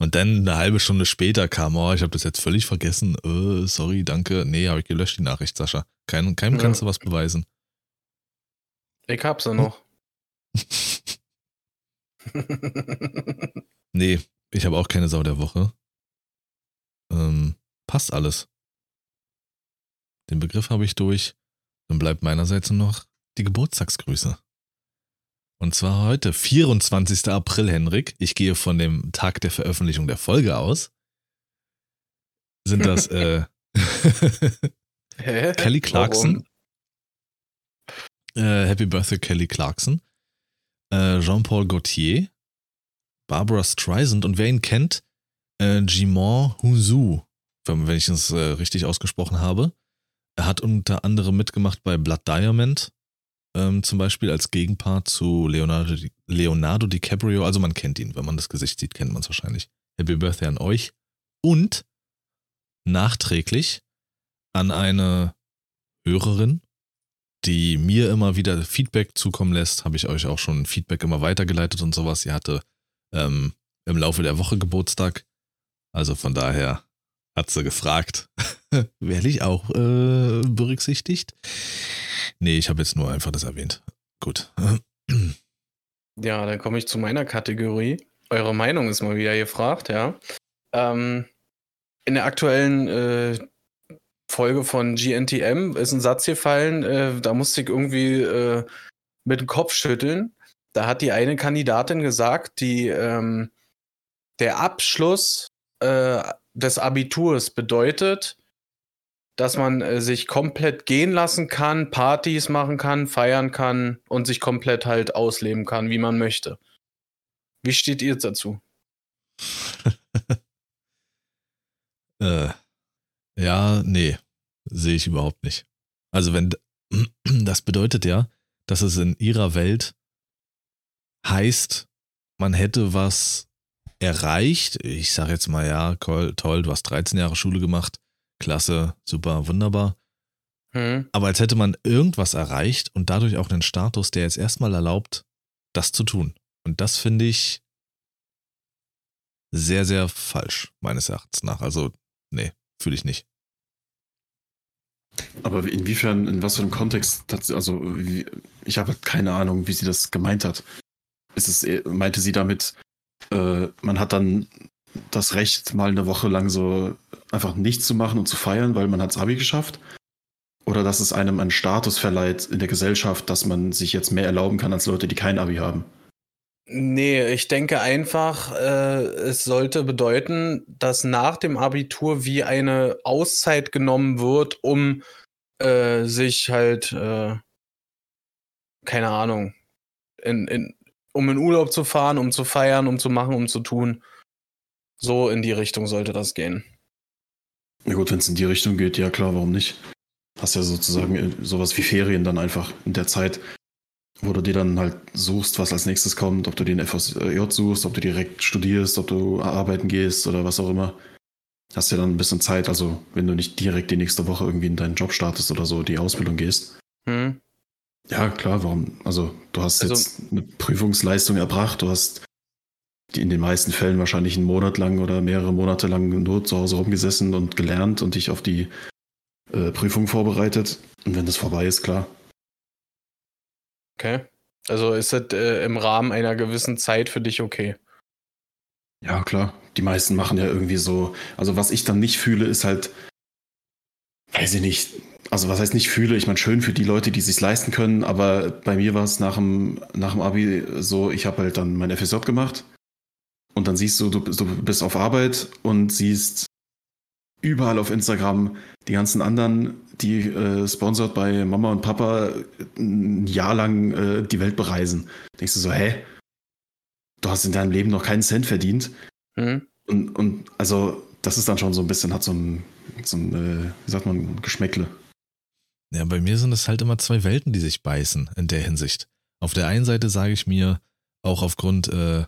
Und dann eine halbe Stunde später kam, oh, ich habe das jetzt völlig vergessen. Äh, sorry, danke. Nee, habe ich gelöscht, die Nachricht, Sascha. Kein, keinem Ja. kannst du was beweisen. Ich hab's ja noch. Nee, ich habe auch keine Sau der Woche. Ähm, passt alles. Den Begriff habe ich durch. Dann bleibt meinerseits nur noch die Geburtstagsgrüße. Und zwar heute, 24. April, Henrik. Ich gehe von dem Tag der Veröffentlichung der Folge aus. Sind das äh? Kelly Clarkson? Äh, Happy Birthday Kelly Clarkson, äh, Jean-Paul Gaultier, Barbara Streisand und wer ihn kennt, äh, Jimon Hunsu, wenn wenn ich es äh, richtig ausgesprochen habe. Er hat unter anderem mitgemacht bei Blood Diamond, ähm, zum Beispiel als Gegenpart zu Leonardo, Leonardo DiCaprio. Also man kennt ihn, wenn man das Gesicht sieht, kennt man es wahrscheinlich. Happy Birthday an euch. Und nachträglich an eine Hörerin, die mir immer wieder Feedback zukommen lässt, habe ich euch auch schon Feedback immer weitergeleitet und sowas. Sie hatte ähm, im Laufe der Woche Geburtstag. Also von daher hat sie gefragt, werde ich auch äh, berücksichtigt? Nee, ich habe jetzt nur einfach das erwähnt. Gut. Ja, dann komme ich zu meiner Kategorie. Eure Meinung ist mal wieder gefragt, ja. Ähm, in der aktuellen äh, Folge von GNTM ist ein Satz gefallen, äh, da musste ich irgendwie äh, mit dem Kopf schütteln. Da hat die eine Kandidatin gesagt, die ähm, der Abschluss äh, des Abiturs bedeutet, dass man äh, sich komplett gehen lassen kann, Partys machen kann, feiern kann und sich komplett halt ausleben kann, wie man möchte. Wie steht ihr dazu? äh, ja, nee, sehe ich überhaupt nicht. Also wenn das bedeutet ja, dass es in ihrer Welt heißt, man hätte was erreicht. Ich sage jetzt mal, ja, toll, toll, du hast 13 Jahre Schule gemacht, klasse, super, wunderbar. Hm? Aber als hätte man irgendwas erreicht und dadurch auch einen Status, der jetzt erstmal erlaubt, das zu tun. Und das finde ich sehr, sehr falsch, meines Erachtens nach. Also, nee, fühle ich nicht. Aber inwiefern, in was für einem Kontext, hat sie- also ich habe halt keine Ahnung, wie sie das gemeint hat. Ist es, meinte sie damit, äh, man hat dann das Recht, mal eine Woche lang so einfach nichts zu machen und zu feiern, weil man hat's Abi geschafft? Oder dass es einem einen Status verleiht in der Gesellschaft, dass man sich jetzt mehr erlauben kann als Leute, die kein Abi haben? Nee, ich denke einfach, äh, es sollte bedeuten, dass nach dem Abitur wie eine Auszeit genommen wird, um äh, sich halt, äh, keine Ahnung, in, in, um in Urlaub zu fahren, um zu feiern, um zu machen, um zu tun. So in die Richtung sollte das gehen. Ja gut, wenn es in die Richtung geht, ja klar, warum nicht? Hast ja sozusagen äh, sowas wie Ferien dann einfach in der Zeit, wo du dir dann halt suchst, was als nächstes kommt, ob du den FSJ suchst, ob du direkt studierst, ob du arbeiten gehst oder was auch immer. Hast ja dann ein bisschen Zeit, also wenn du nicht direkt die nächste Woche irgendwie in deinen Job startest oder so, die Ausbildung gehst. Hm? Ja, klar, warum? Also du hast Also- jetzt eine Prüfungsleistung erbracht, du hast die in den meisten Fällen wahrscheinlich einen Monat lang oder mehrere Monate lang nur zu Hause rumgesessen und gelernt und dich auf die äh, Prüfung vorbereitet. Und wenn das vorbei ist, klar. Okay. Also ist das äh, im Rahmen einer gewissen Zeit für dich okay? Ja, klar. Die meisten machen ja irgendwie so. Also, was ich dann nicht fühle, ist halt, weiß ich nicht. Also, was heißt nicht fühle? Ich meine, schön für die Leute, die es sich leisten können, aber bei mir war es nach dem, nach dem Abi so, ich habe halt dann mein FSJ gemacht und dann siehst du, du, du bist auf Arbeit und siehst überall auf Instagram die ganzen anderen, die äh, sponsored bei Mama und Papa ein Jahr lang äh, die Welt bereisen. Denkst du so, hä? Du hast in deinem Leben noch keinen Cent verdient. Hm? Und, und also, das ist dann schon so ein bisschen, hat so ein, so ein äh, wie sagt man, Geschmäckle. Ja, bei mir sind es halt immer zwei Welten, die sich beißen in der Hinsicht. Auf der einen Seite sage ich mir, auch aufgrund äh,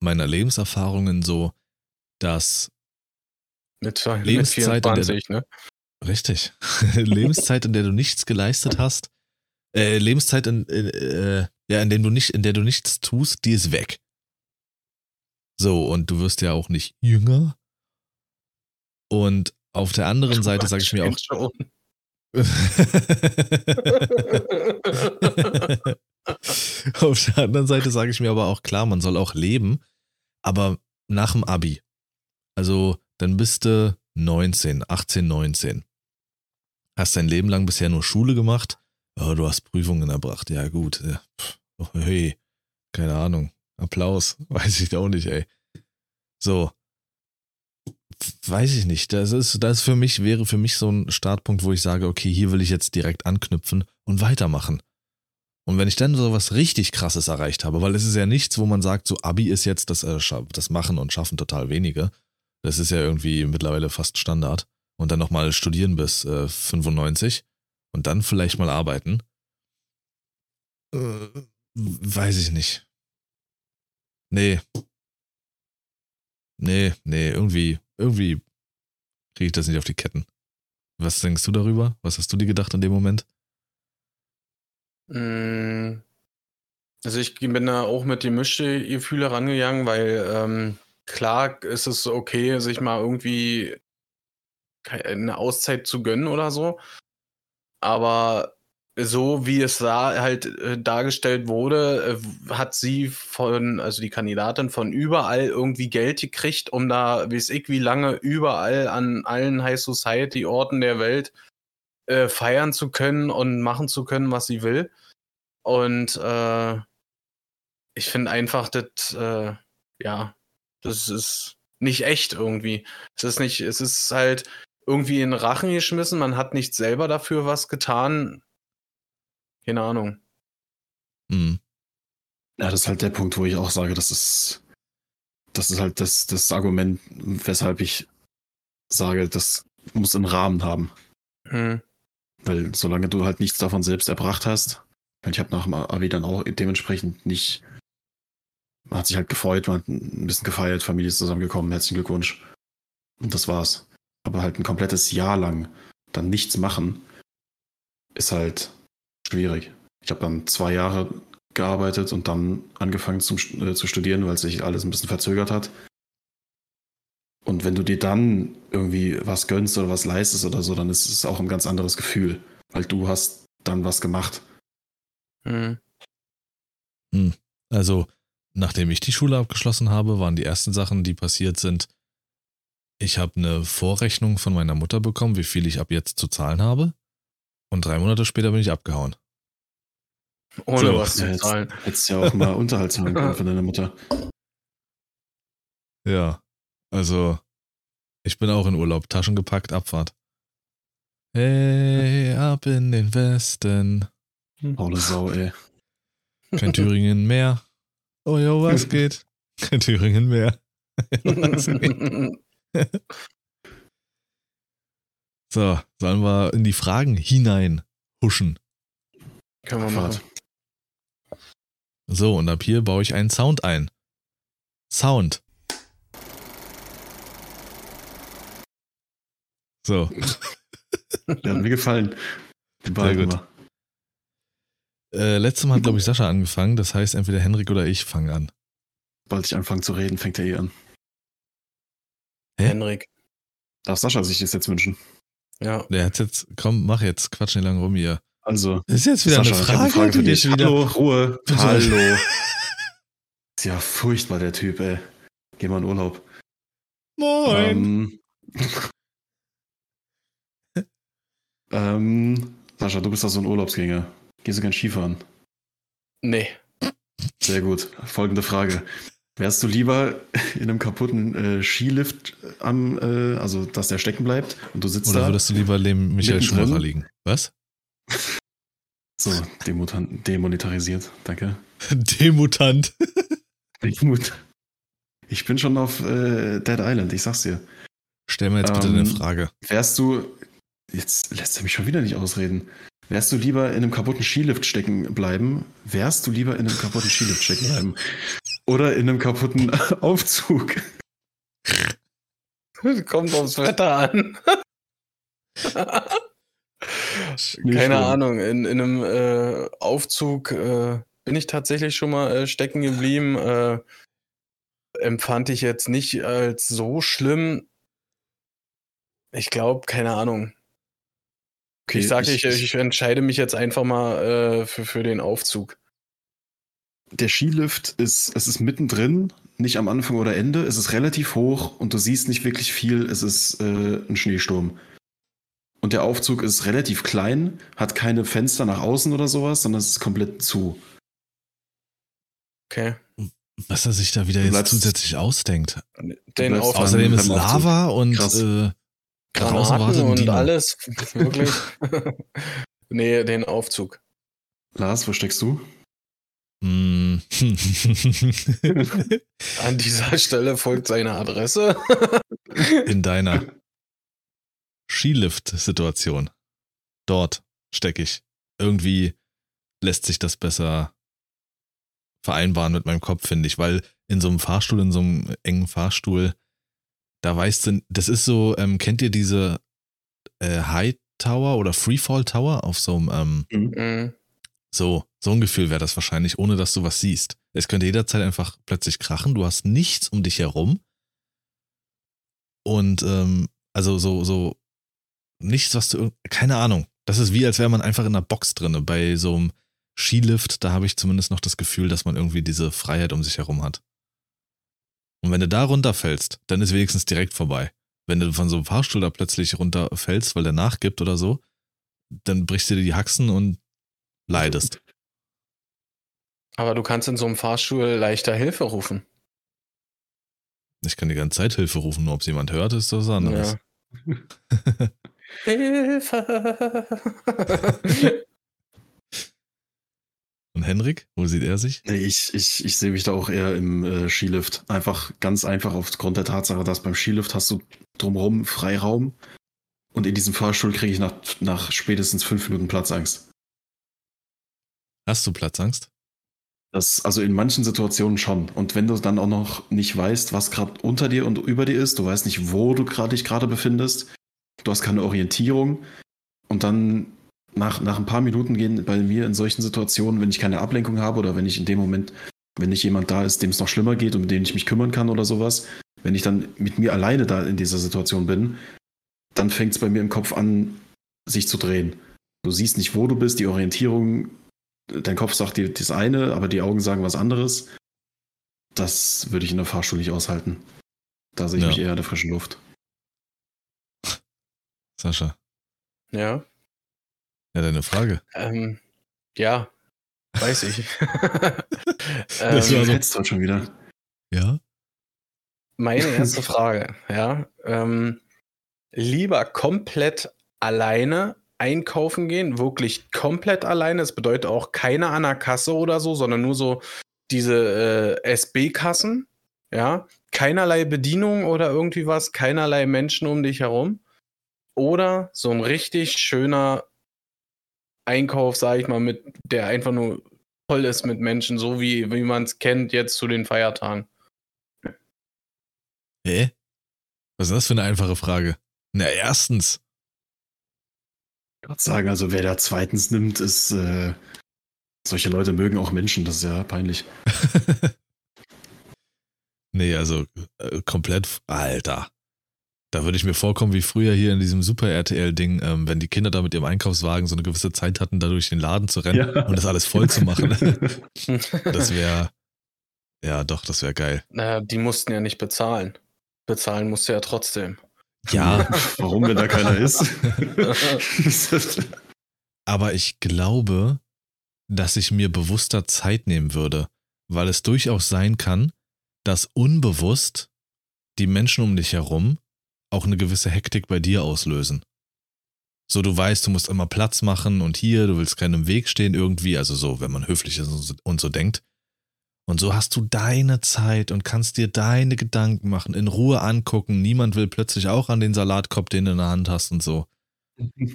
meiner Lebenserfahrungen so, dass Mit, Lebenszeit, in der mit 24, ne? Richtig. Lebenszeit, in der du nichts geleistet hast. Äh, Lebenszeit, in, in, äh, ja, in, dem du nicht, in der du nichts tust, die ist weg. So, und du wirst ja auch nicht jünger. Und auf der anderen Seite sage ich mir auch. Auf der anderen Seite sage ich mir aber auch klar, man soll auch leben, aber nach dem Abi. Also, dann bist du 19, 18, 19. Hast dein Leben lang bisher nur Schule gemacht. Oh, du hast Prüfungen erbracht. Ja, gut. Oh, hey, keine Ahnung. Applaus. Weiß ich auch nicht, ey. So. Weiß ich nicht. Das ist, das für mich, wäre für mich so ein Startpunkt, wo ich sage, okay, hier will ich jetzt direkt anknüpfen und weitermachen. Und wenn ich dann so was richtig krasses erreicht habe, weil es ist ja nichts, wo man sagt, so Abi ist jetzt das, äh, das Machen und Schaffen total wenige. Das ist ja irgendwie mittlerweile fast Standard. Und dann nochmal studieren bis äh, 95 und dann vielleicht mal arbeiten. Äh, weiß ich nicht. Nee. Nee, nee, irgendwie, irgendwie kriege ich das nicht auf die Ketten. Was denkst du darüber? Was hast du dir gedacht in dem Moment? Mm, Also ich bin da auch mit gemischte Gefühle rangegangen, weil ähm, klar ist es okay, sich mal irgendwie eine Auszeit zu gönnen oder so. Aber so wie es da halt äh, dargestellt wurde, äh, hat sie von, also die Kandidatin von überall irgendwie Geld gekriegt, um da, weiß ich, wie lange überall an allen High Society Orten der Welt äh, feiern zu können und machen zu können, was sie will. Und äh, ich finde einfach, das, äh, ja, das ist nicht echt irgendwie. Es ist nicht, es ist halt irgendwie in Rachen geschmissen, man hat nicht selber dafür was getan. Keine Ahnung. Hm. Ja, das ist halt der Punkt, wo ich auch sage, das ist, das ist halt das, das Argument, weshalb ich sage, das muss einen Rahmen haben. Hm. Weil solange du halt nichts davon selbst erbracht hast, weil ich habe nach dem Abi dann auch dementsprechend nicht, man hat sich halt gefreut, man hat ein bisschen gefeiert, Familie ist zusammengekommen, herzlichen Glückwunsch. Und das war's. Aber halt ein komplettes Jahr lang dann nichts machen, ist halt schwierig. Ich habe dann zwei Jahre gearbeitet und dann angefangen zum, äh, zu studieren, weil sich alles ein bisschen verzögert hat. Und wenn du dir dann irgendwie was gönnst oder was leistest oder so, dann ist es auch ein ganz anderes Gefühl, weil du hast dann was gemacht. Hm. Also, nachdem ich die Schule abgeschlossen habe, waren die ersten Sachen, die passiert sind, ich habe eine Vorrechnung von meiner Mutter bekommen, wie viel ich ab jetzt zu zahlen habe. Und drei Monate später bin ich abgehauen. Ohne So, was zu zahlen. hättest ja auch mal Unterhalt zahlen können von deiner Mutter. Ja, also ich bin auch in Urlaub, Taschen gepackt, Abfahrt. Hey, ab in den Westen, Faule Sau, ey. kein Thüringen mehr. Oh jo, was geht? Kein Thüringen mehr. Was geht? So, sollen wir in die Fragen hinein huschen. Können wir machen. So, und ab hier baue ich einen Sound ein. Sound. So, Der hat mir gefallen. Den behalten gut. wir. äh, letztes Mal hat, glaube ich, Sascha angefangen. Das heißt, entweder Henrik oder ich fangen an. Sobald ich anfange zu reden, fängt er eh an. Hä? Henrik. Darf Sascha sich das jetzt wünschen? Ja. Der hat jetzt, komm, mach jetzt, quatsch nicht lang rum hier. Also, Das ist jetzt wieder Sascha, eine Frage, eine Frage für dich. wieder. Hallo, Ruhe. Bitte. Hallo. Ist ja furchtbar, der Typ, ey. Geh mal in Urlaub. Moin. Ähm, ähm, Sascha, du bist doch so ein Urlaubsgänger. Gehst du gern Skifahren? Nee. Sehr gut. Folgende Frage. Wärst du lieber in einem kaputten äh, Skilift am, äh, also dass der stecken bleibt und du sitzt Oder da? würdest du lieber neben Michael Mittendrin? Schumacher liegen? Was? So, demutan- demonetarisiert. Danke. Demutant. Demut. Ich bin schon auf äh, Dead Island, ich sag's dir. Stell mir jetzt bitte Ähm, eine Frage. Wärst du. Jetzt lässt er mich schon wieder nicht ausreden. Wärst du lieber in einem kaputten Skilift stecken bleiben? Wärst du lieber in einem kaputten Skilift stecken bleiben? Oder in einem kaputten Aufzug? Kommt aufs Wetter an. Keine. Ahnung, in, in einem äh, Aufzug äh, bin ich tatsächlich schon mal äh, stecken geblieben. Äh, empfand ich jetzt nicht als so schlimm. Ich glaube, keine Ahnung. Okay, ich sage, ich, ich, entscheide mich jetzt einfach mal äh, für, für den Aufzug. der Skilift ist, es ist mittendrin, nicht am Anfang oder Ende. Es ist relativ hoch und du siehst nicht wirklich viel. Es ist äh, ein Schneesturm. Und der Aufzug ist relativ klein, hat keine Fenster nach außen oder sowas, sondern es ist komplett zu. Okay. Was er sich da wieder jetzt zusätzlich ausdenkt. Den Aufzug. Außerdem ist. Lava und äh, Granaten und Dino. alles. Wirklich. nee, den Aufzug. Lars, wo steckst du? Mm. An dieser Stelle folgt seine Adresse. In deiner Skilift-Situation. Dort stecke ich. Irgendwie lässt sich das besser vereinbaren mit meinem Kopf, finde ich, weil in so einem Fahrstuhl, in so einem engen Fahrstuhl, da weißt du, das ist so, ähm, kennt ihr diese äh, High Tower oder Freefall Tower auf so einem, ähm, Mhm. so, so ein Gefühl wäre das wahrscheinlich, ohne dass du was siehst. Es könnte jederzeit einfach plötzlich krachen, du hast nichts um dich herum. Und ähm, also so, so nichts, was du, keine Ahnung. Das ist wie, als wäre man einfach in einer Box drinne. Bei so einem Skilift, da habe ich zumindest noch das Gefühl, dass man irgendwie diese Freiheit um sich herum hat. Und wenn du da runterfällst, dann ist wenigstens direkt vorbei. Wenn du von so einem Fahrstuhl da plötzlich runterfällst, weil der nachgibt oder so, dann brichst du dir die Haxen und leidest. Aber du kannst in so einem Fahrstuhl leichter Hilfe rufen. Ich kann die ganze Zeit Hilfe rufen, nur ob es jemand hört, ist das was anderes. Ja. Hilfe! Und Henrik, wo sieht er sich? Nee, ich, ich, ich sehe mich da auch eher im äh, Skilift. Einfach ganz einfach aufgrund der Tatsache, dass beim Skilift hast du drumherum Freiraum und in diesem Fahrstuhl kriege ich nach, nach spätestens fünf Minuten Platzangst. Hast du Platzangst? Das, also in manchen Situationen schon. Und wenn du dann auch noch nicht weißt, was gerade unter dir und über dir ist, du weißt nicht, wo du gerade dich gerade befindest, du hast keine Orientierung und dann nach, nach ein paar Minuten gehen bei mir in solchen Situationen, wenn ich keine Ablenkung habe oder wenn ich in dem Moment, wenn nicht jemand da ist, dem es noch schlimmer geht und mit dem ich mich kümmern kann oder sowas, wenn ich dann mit mir alleine da in dieser Situation bin, dann fängt es bei mir im Kopf an, sich zu drehen. Du siehst nicht, wo du bist, die Orientierung dein Kopf sagt dir das eine, aber die Augen sagen was anderes. Das würde ich in der Fahrstuhl nicht aushalten. Da sehe ich Ja. mich eher in der frischen Luft. Sascha, ja, ja, deine Frage. ähm, ja, weiß ich. Das war ähm, so- Jetzt schon wieder. Ja? meine erste Frage, ja. Ähm, lieber komplett alleine einkaufen gehen, wirklich komplett alleine. Das bedeutet auch keine an der Kasse oder so, sondern nur so diese äh, SB-Kassen, ja. Keinerlei Bedienung oder irgendwie was, keinerlei Menschen um dich herum. Oder so ein richtig schöner Einkauf, sage ich mal, mit der einfach nur toll ist mit Menschen, so wie, wie man es kennt jetzt zu den Feiertagen. Hä? Was ist das für eine einfache Frage? Na, erstens, Ich würde sagen, also wer da zweitens nimmt, ist, äh, solche Leute mögen auch Menschen, das ist ja peinlich. nee, also äh, komplett, Alter. Da würde ich mir vorkommen wie früher hier in diesem Super RTL-Ding, ähm, wenn die Kinder da mit ihrem Einkaufswagen so eine gewisse Zeit hatten, da durch den Laden zu rennen Ja. und das alles voll zu machen. Das wäre, ja doch, das wäre geil. Naja, die mussten ja nicht bezahlen. Bezahlen musste ja trotzdem. Ja, Warum, wenn da keiner ist? aber ich glaube, dass ich mir bewusster Zeit nehmen würde, weil es durchaus sein kann, dass unbewusst die Menschen um dich herum auch eine gewisse Hektik bei dir auslösen. So, du weißt, du musst immer Platz machen und hier, du willst keinem im Weg stehen irgendwie, also so, wenn man höflich ist und so, und so denkt. Und so hast du deine Zeit und kannst dir deine Gedanken machen, in Ruhe angucken. Niemand will plötzlich auch an den Salatkopf, den du in der Hand hast und so.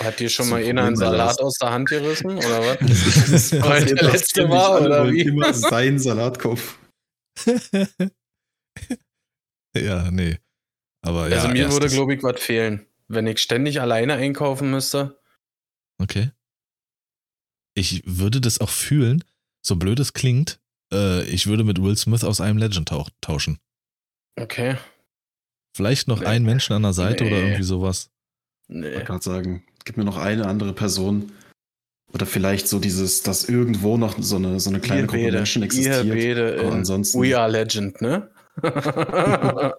Hat dir schon So mal einer einen Salat aus der Hand gerissen, oder was? Weil der letzte war, oder wie? Immer sein Salatkopf. ja, nee. Aber ja. also mir würde, glaube ich, was fehlen. Wenn ich ständig alleine einkaufen müsste. Okay. Ich würde das auch fühlen, so blöd es klingt, äh, ich würde mit Will Smith aus einem Legend tauch tauschen. Okay. Vielleicht noch Nee. einen Menschen an der Seite oder Nee. irgendwie sowas. Ich Nee. wollte gerade sagen, gib mir noch eine andere Person. Oder vielleicht so dieses, dass irgendwo noch so eine, so eine kleine Ihr Gruppe Menschen ihr existiert. Aber in ansonsten- We Are Legend, ne?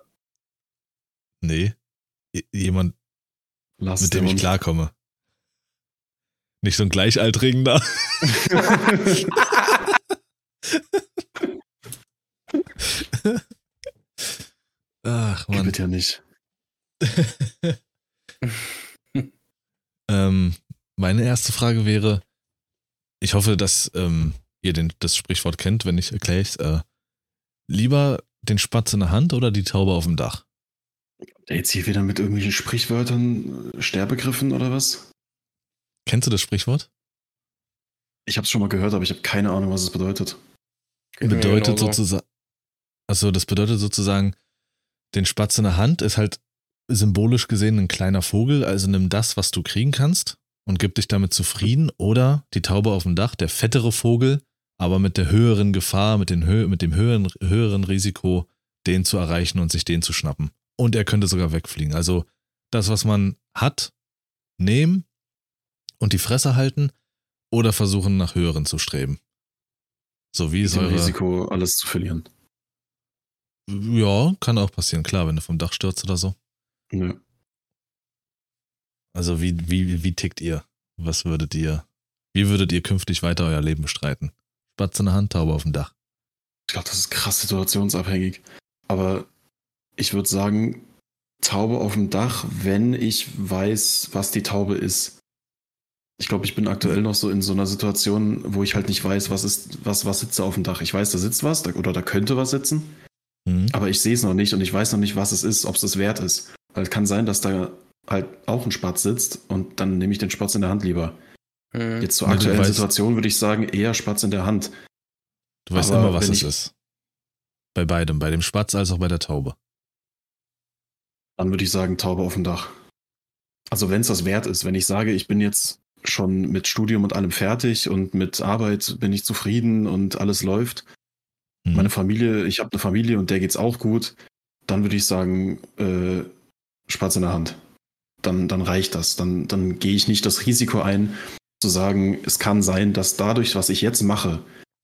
Nee. Jemand, Lass mit dem ich klarkomme. Nicht so ein Gleichaltrigen da. Ach, Mann. es ja nicht. Ähm, meine erste Frage wäre, ich hoffe, dass ähm, ihr den, das Sprichwort kennt, wenn ich erkläre ich's, äh, lieber den Spatz in der Hand oder die Taube auf dem Dach? Der jetzt hier wieder mit irgendwelchen Sprichwörtern, äh, Sterbegriffen oder was? Kennst du das Sprichwort? Ich habe es schon mal gehört, aber ich habe keine Ahnung, was es bedeutet. Geht bedeutet genauso. sozusagen, also das bedeutet sozusagen, den Spatz in der Hand ist halt symbolisch gesehen ein kleiner Vogel, also nimm das, was du kriegen kannst und gib dich damit zufrieden oder die Taube auf dem Dach, der fettere Vogel, aber mit der höheren Gefahr, mit, den Hö mit dem höheren, höheren Risiko, den zu erreichen und sich den zu schnappen. Und er könnte sogar wegfliegen. Also das, was man hat, nehmen und die Fresse halten oder versuchen, nach höheren zu streben. So wie ist dem eure... Risiko, alles zu verlieren. Ja, kann auch passieren, klar, wenn du vom Dach stürzt oder so. Nö. Also wie, wie, wie tickt ihr? Was würdet ihr, wie würdet ihr künftig weiter euer Leben bestreiten? Spatz in der Hand, Taube auf dem Dach. Ich glaube, das ist krass situationsabhängig. Aber ich würde sagen, Taube auf dem Dach, wenn ich weiß, was die Taube ist. Ich glaube, ich bin aktuell noch so in so einer Situation, wo ich halt nicht weiß, was ist, was, was sitzt da auf dem Dach. Ich weiß, da sitzt was da, oder da könnte was sitzen, Mhm. aber ich sehe es noch nicht und ich weiß noch nicht, was es ist, ob es das wert ist. Weil es kann sein, dass da halt auch ein Spatz sitzt und dann nehme ich den Spatz in der Hand lieber. Hm. Jetzt zur Ja, aktuellen weißt- Situation würde ich sagen, eher Spatz in der Hand. Du weißt Aber immer, was es ich- ist. Bei beidem, bei dem Spatz als auch bei der Taube. Dann würde ich sagen, Taube auf dem Dach. Also wenn es das wert ist, wenn ich sage, ich bin jetzt schon mit Studium und allem fertig und mit Arbeit bin ich zufrieden und alles läuft. Mhm. Meine Familie, ich habe eine Familie und der geht's auch gut, dann würde ich sagen, äh, Spatz in der Hand. Dann, dann reicht das. Dann, dann gehe ich nicht das Risiko ein, zu sagen, es kann sein, dass dadurch, was ich jetzt mache,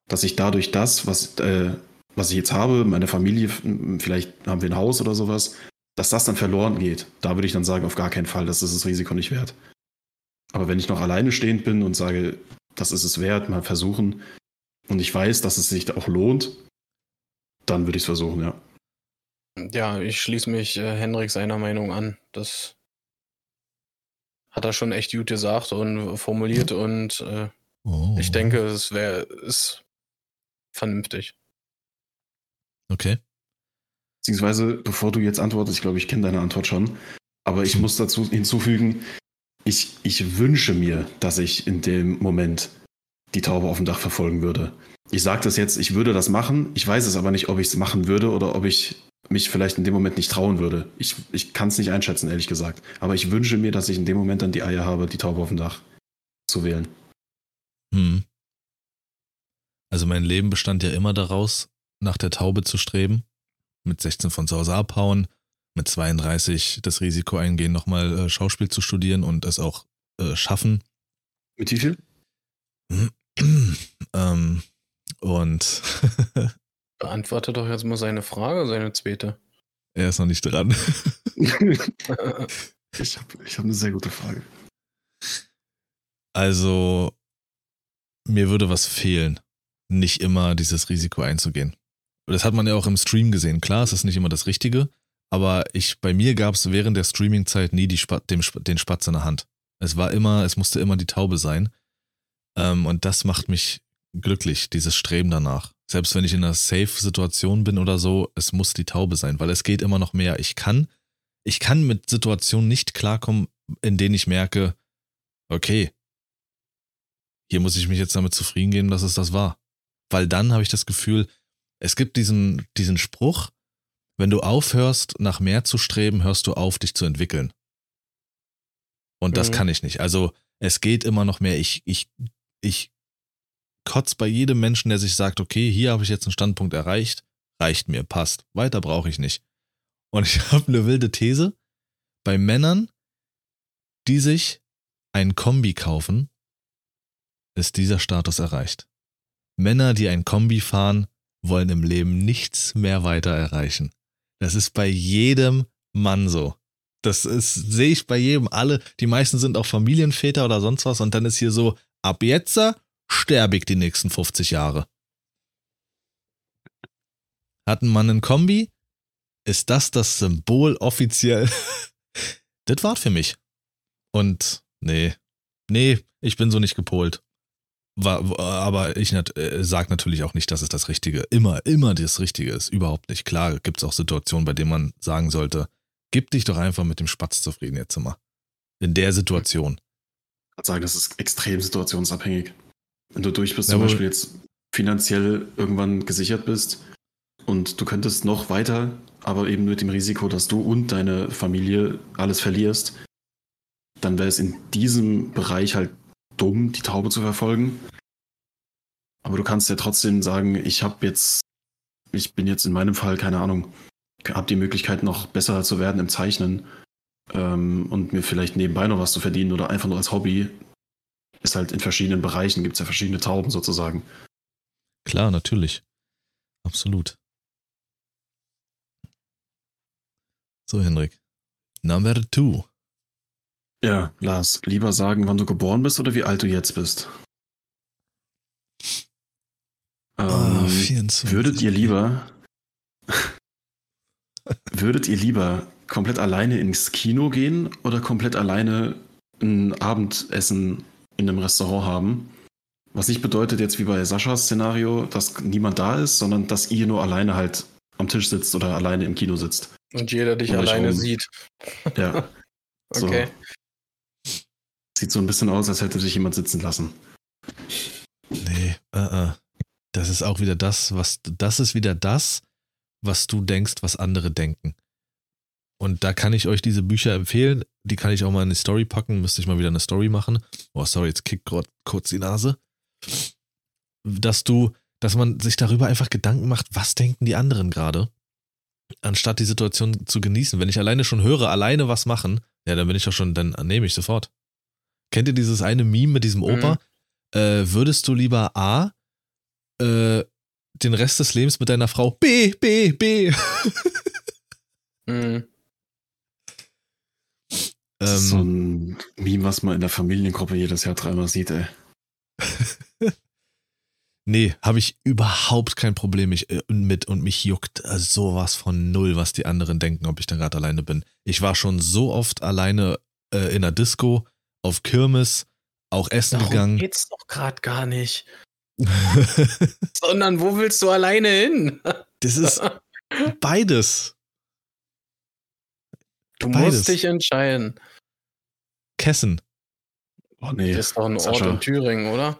dass ich dadurch das, was, äh, was ich jetzt habe, meine Familie, vielleicht haben wir ein Haus oder sowas, dass das dann verloren geht. Da würde ich dann sagen, auf gar keinen Fall, das ist das Risiko nicht wert. Aber wenn ich noch alleine stehend bin und sage, das ist es wert, mal versuchen, und ich weiß, dass es sich auch lohnt, dann würde ich es versuchen, ja. Ja, ich schließe mich äh, Henrik seiner Meinung an. Das hat er schon echt gut gesagt und formuliert und äh, Oh. ich denke, es wäre ist vernünftig. Okay. Beziehungsweise, bevor du jetzt antwortest, ich glaube, ich kenne deine Antwort schon, aber ich muss dazu hinzufügen, ich, ich wünsche mir, dass ich in dem Moment die Taube auf dem Dach verfolgen würde. Ich sage das jetzt, ich würde das machen, ich weiß es aber nicht, ob ich es machen würde oder ob ich mich vielleicht in dem Moment nicht trauen würde. Ich, ich kann es nicht einschätzen, ehrlich gesagt. Aber ich wünsche mir, dass ich in dem Moment dann die Eier habe, die Taube auf dem Dach zu wählen. Hm. Also mein Leben bestand ja immer daraus, nach der Taube zu streben, mit 16 von zu Hause abhauen, mit 32 das Risiko eingehen, nochmal äh, Schauspiel zu studieren und es auch äh, schaffen. Mit wie viel? ähm, und Beantworte doch jetzt mal seine Frage, seine zweite. er ist noch nicht dran. ich habe ich hab eine sehr gute Frage. Also, mir würde was fehlen, nicht immer dieses Risiko einzugehen. Das hat man ja auch im Stream gesehen. Klar, es ist nicht immer das Richtige, aber ich, bei mir gab es während der Streaming-Zeit nie die Spa dem, Sp- den Spatz in der Hand. Es war immer, es musste immer die Taube sein. Ähm, und das macht mich glücklich, dieses Streben danach. Selbst wenn ich in einer Safe-Situation bin oder so, es muss die Taube sein, weil es geht immer noch mehr. Ich kann, ich kann mit Situationen nicht klarkommen, in denen ich merke, okay, hier muss ich mich jetzt damit zufrieden geben, dass es das war. Weil dann habe ich das Gefühl, es gibt diesen, diesen Spruch, wenn du aufhörst, nach mehr zu streben, hörst du auf, dich zu entwickeln. Und das Mhm. kann ich nicht. Also es geht immer noch mehr. Ich, ich, ich kotz bei jedem Menschen, der sich sagt, okay, hier habe ich jetzt einen Standpunkt erreicht, reicht mir, passt. Weiter brauche ich nicht. Und ich habe eine wilde These. Bei Männern, die sich ein Kombi kaufen, ist dieser Status erreicht. Männer, die ein Kombi fahren, wollen im Leben nichts mehr weiter erreichen. Das ist bei jedem Mann so. Das ist, sehe ich bei jedem. Alle, die meisten sind auch Familienväter oder sonst was. Und dann ist hier so, ab jetzt sterbe ich die nächsten 50 Jahre. Hat ein Mann ein Kombi? Ist das das Symbol offiziell? das war für mich. Und nee, nee, ich bin so nicht gepolt. War, aber ich nat äh, sag natürlich auch nicht, dass es das Richtige, immer, immer das Richtige ist. Überhaupt nicht. Klar gibt es auch Situationen, bei denen man sagen sollte, gib dich doch einfach mit dem Spatz zufrieden jetzt immer. In der Situation. Ich würde sagen, das ist extrem situationsabhängig. Wenn du durch bist, Ja, zum Beispiel jetzt finanziell irgendwann gesichert bist und du könntest noch weiter, aber eben mit dem Risiko, dass du und deine Familie alles verlierst, dann wäre es in diesem Bereich halt dumm, die Taube zu verfolgen. Aber du kannst ja trotzdem sagen, ich habe jetzt, ich bin jetzt in meinem Fall, keine Ahnung, habe die Möglichkeit noch besser zu werden im Zeichnen ähm, und mir vielleicht nebenbei noch was zu verdienen oder einfach nur als Hobby. Ist halt in verschiedenen Bereichen, gibt es ja verschiedene Tauben sozusagen. Klar, natürlich. Absolut. So, Henrik. Number two. Ja, Lars, lieber sagen, wann du geboren bist oder wie alt du jetzt bist. Ah, Ähm, 24. würdet ihr lieber, würdet ihr lieber komplett alleine ins Kino gehen oder komplett alleine ein Abendessen in einem Restaurant haben? Was nicht bedeutet jetzt wie bei Saschas Szenario, dass niemand da ist, sondern dass ihr nur alleine halt am Tisch sitzt oder alleine im Kino sitzt. Und jeder dich alleine um- sieht. Ja, So. Okay. Sieht so ein bisschen aus, als hätte sich jemand sitzen lassen. Nee, äh, äh. Das ist auch wieder das, was, das ist wieder das, was du denkst, was andere denken. Und da kann ich euch diese Bücher empfehlen. Die kann ich auch mal in die Story packen. Müsste ich mal wieder eine Story machen. Oh, sorry, jetzt kickt kurz die Nase. Dass du, dass man sich darüber einfach Gedanken macht, was denken die anderen gerade, anstatt die Situation zu genießen. Wenn ich alleine schon höre, alleine was machen, ja, dann bin ich doch schon, dann nehme ich sofort. Kennt ihr dieses eine Meme mit diesem Opa? Äh, würdest du lieber A, äh, den Rest des Lebens mit deiner Frau B, B, B. Mhm. Das ist so ähm, ein Meme, was man in der Familiengruppe jedes Jahr dreimal sieht, ey. nee, habe ich überhaupt kein Problem äh, mit und mich juckt äh, sowas von null, was die anderen denken, ob ich da gerade alleine bin. Ich war schon so oft alleine äh, in der Disco, auf Kirmes, auch essen Darum gegangen. geht's doch gerade gar nicht. Sondern wo willst du alleine hin? das ist beides. Du Beides. musst dich entscheiden. Kessen. Oh nee. Das ist doch ein Ort Sascha. in Thüringen, oder?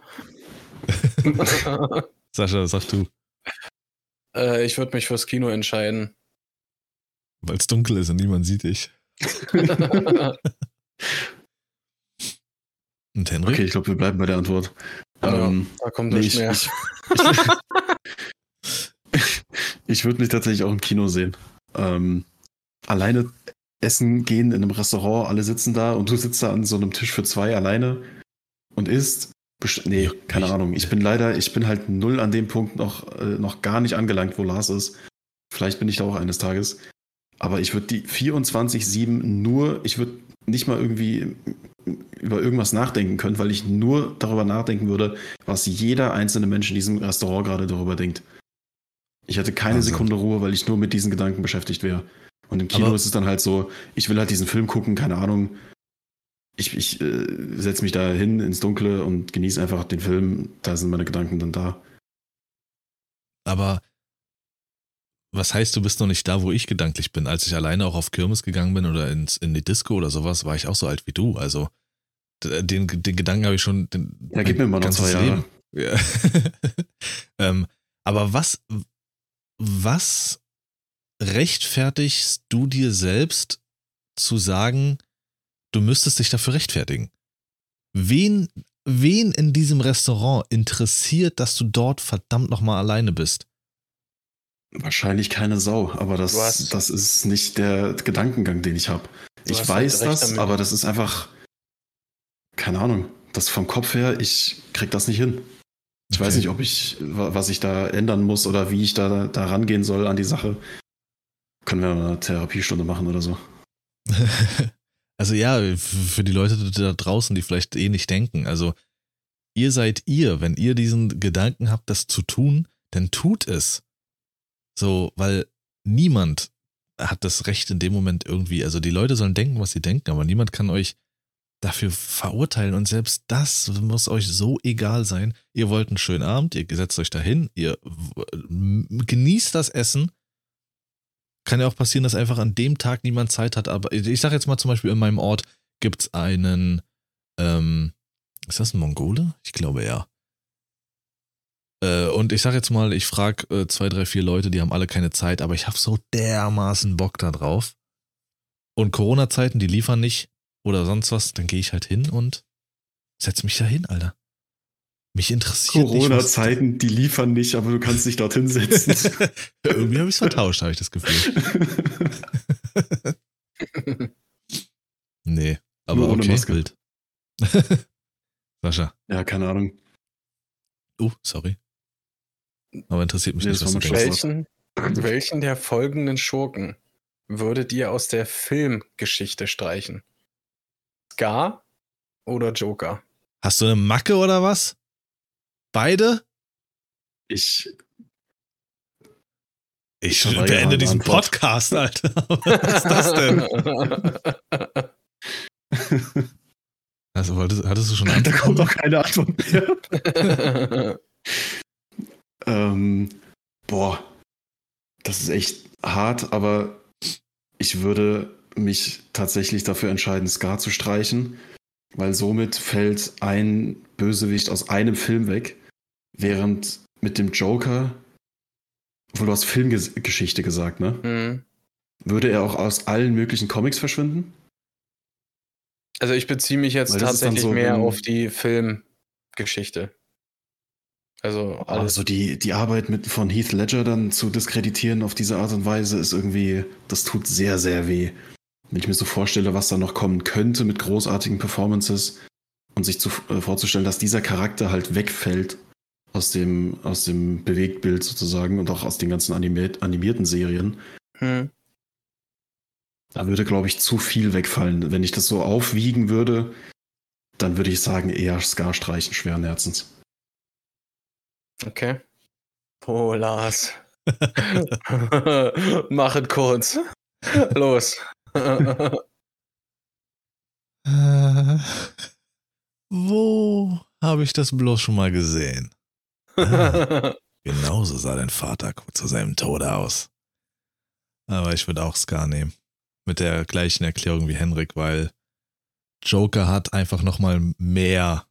Sascha, sag du, äh, ich würde mich fürs Kino entscheiden. weil es dunkel ist und niemand sieht dich. Und Henrik? Okay, ich glaube, wir bleiben bei der Antwort. Ja. Ähm, da kommt nee, nicht ich mehr. ich, ich, ich würde mich tatsächlich auch im Kino sehen. Ähm, alleine essen gehen in einem Restaurant, alle sitzen da und du sitzt da an so einem Tisch für zwei alleine und isst. Best- Nee, keine Ich- Ahnung. Ich bin leider, ich bin halt null an dem Punkt noch, äh, noch gar nicht angelangt, wo Lars ist. Vielleicht bin ich da auch eines Tages. Aber ich würde die 24-7 nur, ich würde nicht mal irgendwie über irgendwas nachdenken können, weil ich nur darüber nachdenken würde, was jeder einzelne Mensch in diesem Restaurant gerade darüber denkt. Ich hätte keine Wahnsinn. Sekunde Ruhe, weil ich nur mit diesen Gedanken beschäftigt wäre. Und im Kino Aber- ist es dann halt so, ich will halt diesen Film gucken, keine Ahnung. Ich, ich äh, setze mich da hin ins Dunkle und genieße einfach den Film. Da sind meine Gedanken dann da. Aber was heißt, du bist noch nicht da, wo ich gedanklich bin? Als ich alleine auch auf Kirmes gegangen bin oder ins, in die Disco oder sowas, war ich auch so alt wie du. Also den, den Gedanken habe ich schon. Den, Ja, gib mir mal noch zwei Jahre. Ja. ähm, aber was, was rechtfertigst du dir selbst zu sagen, du müsstest dich dafür rechtfertigen? Wen, wen in diesem Restaurant interessiert, dass du dort verdammt nochmal alleine bist? Wahrscheinlich keine Sau, aber das, hast- das ist nicht der Gedankengang, den ich habe. Ich hast weiß halt das, damit. aber das ist einfach, keine Ahnung, das vom Kopf her, ich krieg das nicht hin. Ich weiß Okay. nicht, ob ich, wa- was ich da ändern muss oder wie ich da, da rangehen soll an die Sache. Können wir mal eine Therapiestunde machen oder so. Also ja, für die Leute da draußen, die vielleicht eh nicht denken, also ihr seid ihr, wenn ihr diesen Gedanken habt, das zu tun, dann tut es. So, weil niemand hat das Recht in dem Moment irgendwie, also die Leute sollen denken, was sie denken, aber niemand kann euch dafür verurteilen und selbst das muss euch so egal sein. Ihr wollt einen schönen Abend, ihr setzt euch dahin, ihr genießt das Essen. Kann ja auch passieren, dass einfach an dem Tag niemand Zeit hat, aber ich sag jetzt mal zum Beispiel in meinem Ort gibt es einen, ähm, ist das ein Mongole? Ich glaube ja. Äh, und ich sag jetzt mal, ich frage äh, zwei, drei, vier Leute, die haben alle keine Zeit, aber ich habe so dermaßen Bock da drauf. Und Corona-Zeiten, die liefern nicht oder sonst was, dann gehe ich halt hin und setz mich da hin, Alter. Mich interessiert Corona-Zeiten, die liefern nicht, aber du kannst dich dorthin setzen. Irgendwie habe ich es vertauscht, habe ich das Gefühl. Nee, aber Nur okay, wild. Sascha. ja, keine Ahnung. Oh, sorry. Aber interessiert mich Nee, nicht, was du denkst. Welchen, welchen der folgenden Schurken würdet ihr aus der Filmgeschichte streichen? Scar oder Joker? Hast du eine Macke oder was? Beide? Ich, Ich verweigere beende diesen Antwort. Podcast, Alter. Was ist das denn? Also, hattest du schon eine da Antwort? kommt doch keine Antwort mehr. Ähm, boah, das ist echt hart, aber ich würde mich tatsächlich dafür entscheiden, Scar zu streichen, weil somit fällt ein Bösewicht aus einem Film weg, während mit dem Joker, obwohl du hast Filmgeschichte gesagt, ne? Hm. Würde er auch aus allen möglichen Comics verschwinden? Also ich beziehe mich jetzt tatsächlich so, mehr auf die Filmgeschichte. Also alles. Also die, die Arbeit mit, von Heath Ledger dann zu diskreditieren auf diese Art und Weise ist irgendwie, das tut sehr, sehr weh. Wenn ich mir so vorstelle, was da noch kommen könnte mit großartigen Performances und sich zu, äh, vorzustellen, dass dieser Charakter halt wegfällt aus dem, aus dem Bewegtbild sozusagen und auch aus den ganzen animiert, animierten Serien, Hm. da würde, glaube ich, zu viel wegfallen. Wenn ich das so aufwiegen würde, dann würde ich sagen, eher Scar streichen, schweren Herzens. Okay. Oh, Lars. Mach es kurz. Los. Äh, wo habe ich das bloß schon mal gesehen? Ah, genauso sah dein Vater zu seinem Tode aus. Aber ich würde auch Scar nehmen. Mit der gleichen Erklärung wie Henrik, weil Joker hat einfach nochmal mehr,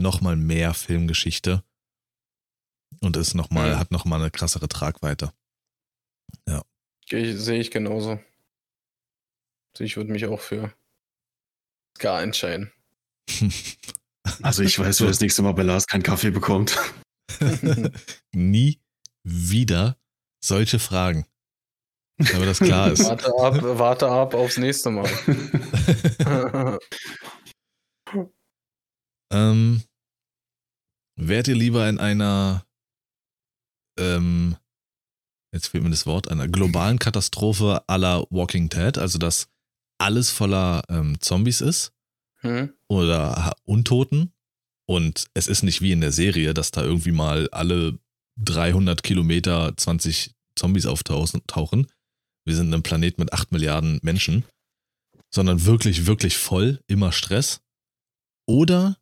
nochmal mehr Filmgeschichte. Und ist noch mal, Mhm. hat nochmal eine krassere Tragweite. Geh- Sehe ich genauso. Ich würde mich auch für Scar entscheiden. Also ich weiß, wer das nächste Mal bei Lars keinen Kaffee bekommt. Nie wieder solche Fragen. Damit das klar ist. warte ab, warte ab aufs nächste Mal. ähm, wärt ihr lieber in einer, ähm, jetzt fehlt mir das Wort, einer globalen Katastrophe la Walking Dead, also dass alles voller ähm, Zombies ist hm? oder Untoten und es ist nicht wie in der Serie, dass da irgendwie mal alle 300 Kilometer 20 Zombies auftauchen. Wir sind ein Planet mit 8 Milliarden Menschen, sondern wirklich, wirklich voll, immer Stress. Oder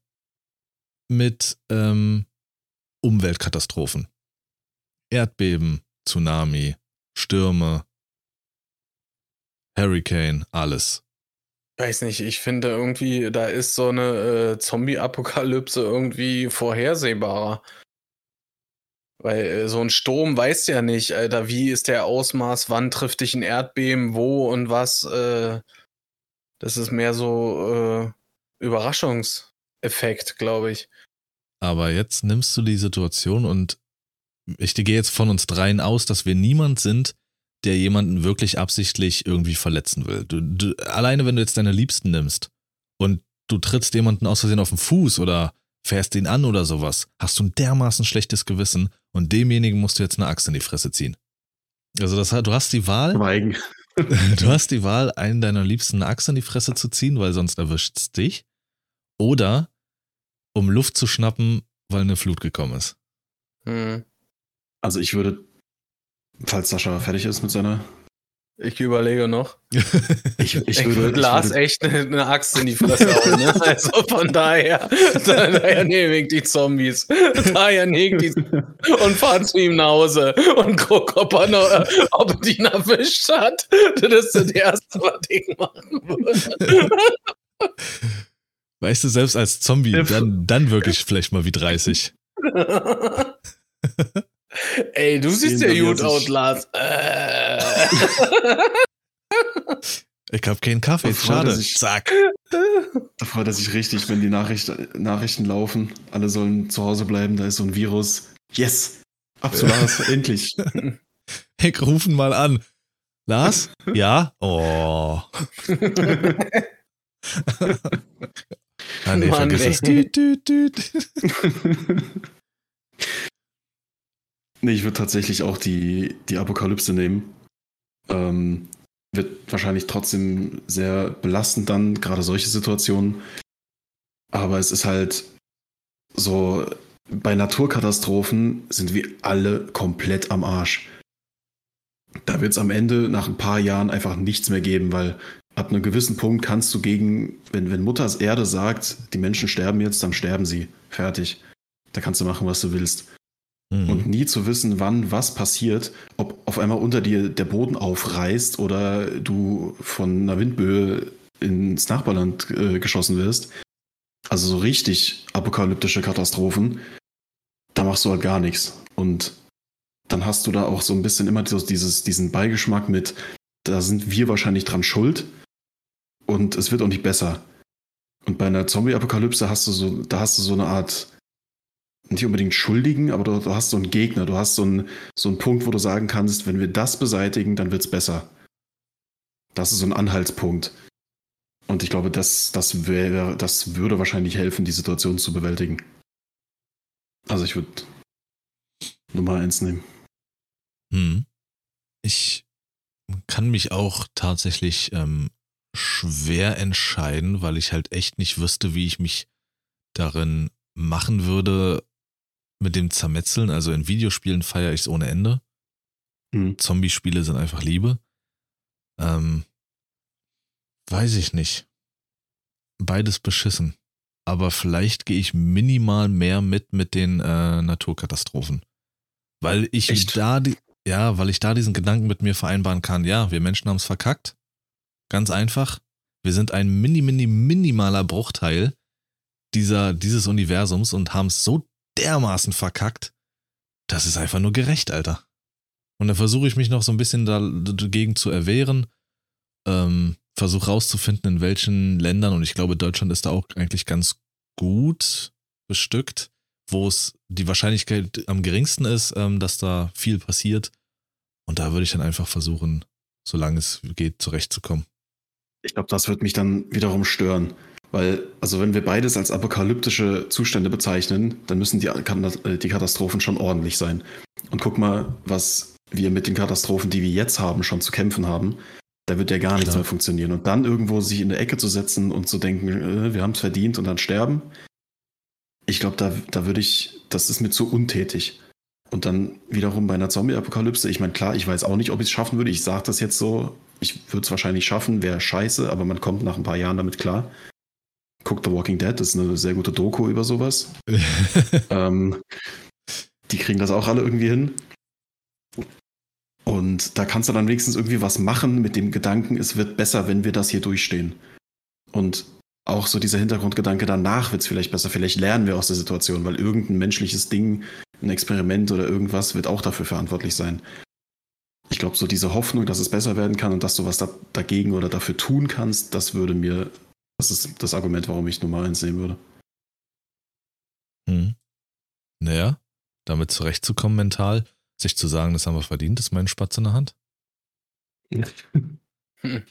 mit ähm, Umweltkatastrophen. Erdbeben, Tsunami, Stürme, Hurricane, alles. weiß nicht, ich finde irgendwie, da ist so eine äh, Zombie-Apokalypse irgendwie vorhersehbarer. Weil äh, so ein Sturm weiß ja nicht, Alter, wie ist der Ausmaß, wann trifft dich ein Erdbeben, wo und was. Äh, das ist mehr so äh, Überraschungseffekt, glaube ich. Aber jetzt nimmst du die Situation und ich gehe jetzt von uns dreien aus, dass wir niemand sind, der jemanden wirklich absichtlich irgendwie verletzen will. Du, du, alleine wenn du jetzt deine Liebsten nimmst und du trittst jemanden aus Versehen auf den Fuß oder fährst ihn an oder sowas, hast du ein dermaßen schlechtes Gewissen und demjenigen musst du jetzt eine Axt in die Fresse ziehen. Also das, du hast die Wahl. Schweigen. du hast die Wahl, einen deiner Liebsten eine Axt in die Fresse zu ziehen, weil sonst erwischt es dich. Oder um Luft zu schnappen, weil eine Flut gekommen ist. Hm. Also ich würde, falls Sascha fertig ist mit seiner. Ich überlege noch. Ich, ich, Ich würde, Lars würde, echt eine, eine Axt in die Fresse hauen. Ne? Also von daher, daher nehme ich die Zombies. Daher nehme ich die und fahr zu ihm nach Hause und guck, ob er, noch, ob er ihn erwischt hat. Das ist das Erste, was ich machen würde. Weißt du, selbst als Zombie, dann, dann wirklich vielleicht mal wie 30. Ey, du siehst ja gut aus, Lars. Äh. Ich hab keinen Kaffee, Da freut schade. sich. Zack. da freut er sich richtig, wenn die Nachricht, Nachrichten laufen. Alle sollen zu Hause bleiben, da ist so ein Virus. Yes! Ab zu Lars, endlich. Ich rufen mal an. Lars? Ja? Oh. Ah, nee, Mann, vergiss es. ey. Düt, düt, düt. Nee, ich würde tatsächlich auch die, die Apokalypse nehmen. Ähm, wird wahrscheinlich trotzdem sehr belastend dann, gerade solche Situationen. Aber es ist halt so, bei Naturkatastrophen sind wir alle komplett am Arsch. Da wird es am Ende nach ein paar Jahren einfach nichts mehr geben, weil ab einem gewissen Punkt kannst du gegen, wenn, wenn Mutters Erde sagt, die Menschen sterben jetzt, dann sterben sie. Fertig. Da kannst du machen, was du willst und Mhm. nie zu wissen, wann was passiert, ob auf einmal unter dir der Boden aufreißt oder du von einer Windböe ins Nachbarland äh, geschossen wirst. Also so richtig apokalyptische Katastrophen, da machst du halt gar nichts. Und dann hast du da auch so ein bisschen immer dieses, diesen Beigeschmack mit, da sind wir wahrscheinlich dran schuld und es wird auch nicht besser. Und bei einer Zombie-Apokalypse hast du so, da hast du so eine Art nicht unbedingt Schuldigen, aber du, du hast so einen Gegner, du hast so einen, so einen Punkt, wo du sagen kannst, wenn wir das beseitigen, dann wird's besser. Das ist so ein Anhaltspunkt. Und ich glaube, das, das, wäre, das würde wahrscheinlich helfen, die Situation zu bewältigen. Also ich würde Nummer eins nehmen. Hm. Ich kann mich auch tatsächlich ähm, schwer entscheiden, weil ich halt echt nicht wüsste, wie ich mich darin machen würde mit dem Zermetzeln. Also in Videospielen feiere ich es ohne Ende. Hm. Zombie-Spiele sind einfach Liebe. Ähm, weiß ich nicht. Beides beschissen. Aber vielleicht gehe ich minimal mehr mit mit den äh, Naturkatastrophen. Weil ich Echt? da die, ja, weil ich da diesen Gedanken mit mir vereinbaren kann, ja, wir Menschen haben es verkackt. Ganz einfach. Wir sind ein mini, mini, minimaler Bruchteil dieser, dieses Universums und haben es so dermaßen verkackt. Das ist einfach nur gerecht, Alter. Und dann versuche ich mich noch so ein bisschen da, dagegen zu erwehren. Ähm, versuche rauszufinden, in welchen Ländern, und ich glaube, Deutschland ist da auch eigentlich ganz gut bestückt, wo es die Wahrscheinlichkeit am geringsten ist, ähm, dass da viel passiert. Und da würde ich dann einfach versuchen, solange es geht, zurechtzukommen. Ich glaube, das wird mich dann wiederum stören. Weil, also wenn wir beides als apokalyptische Zustände bezeichnen, dann müssen die, äh, die Katastrophen schon ordentlich sein. Und guck mal, was wir mit den Katastrophen, die wir jetzt haben, schon zu kämpfen haben. Da wird ja gar nichts Klar. mehr funktionieren. Und dann irgendwo sich in der Ecke zu setzen und zu denken, äh, wir haben es verdient und dann sterben. Ich glaube, da, da würde ich, das ist mir zu untätig. Und dann wiederum bei einer Zombie-Apokalypse, ich meine, klar, ich weiß auch nicht, ob ich es schaffen würde. Ich sage das jetzt so, ich würde es wahrscheinlich schaffen, wäre scheiße, aber man kommt nach ein paar Jahren damit klar. Guckt The Walking Dead, das ist eine sehr gute Doku über sowas. ähm, die kriegen das auch alle irgendwie hin. Und da kannst du dann wenigstens irgendwie was machen mit dem Gedanken, es wird besser, wenn wir das hier durchstehen. Und auch so dieser Hintergrundgedanke, danach wird es vielleicht besser, vielleicht lernen wir aus der Situation, weil irgendein menschliches Ding, ein Experiment oder irgendwas wird auch dafür verantwortlich sein. Ich glaube, so diese Hoffnung, dass es besser werden kann und dass du was da, dagegen oder dafür tun kannst, das würde mir, das ist das Argument, warum ich Nummer eins sehen würde. Hm. Naja, damit zurechtzukommen mental, sich zu sagen, das haben wir verdient, ist mein Spatz in der Hand.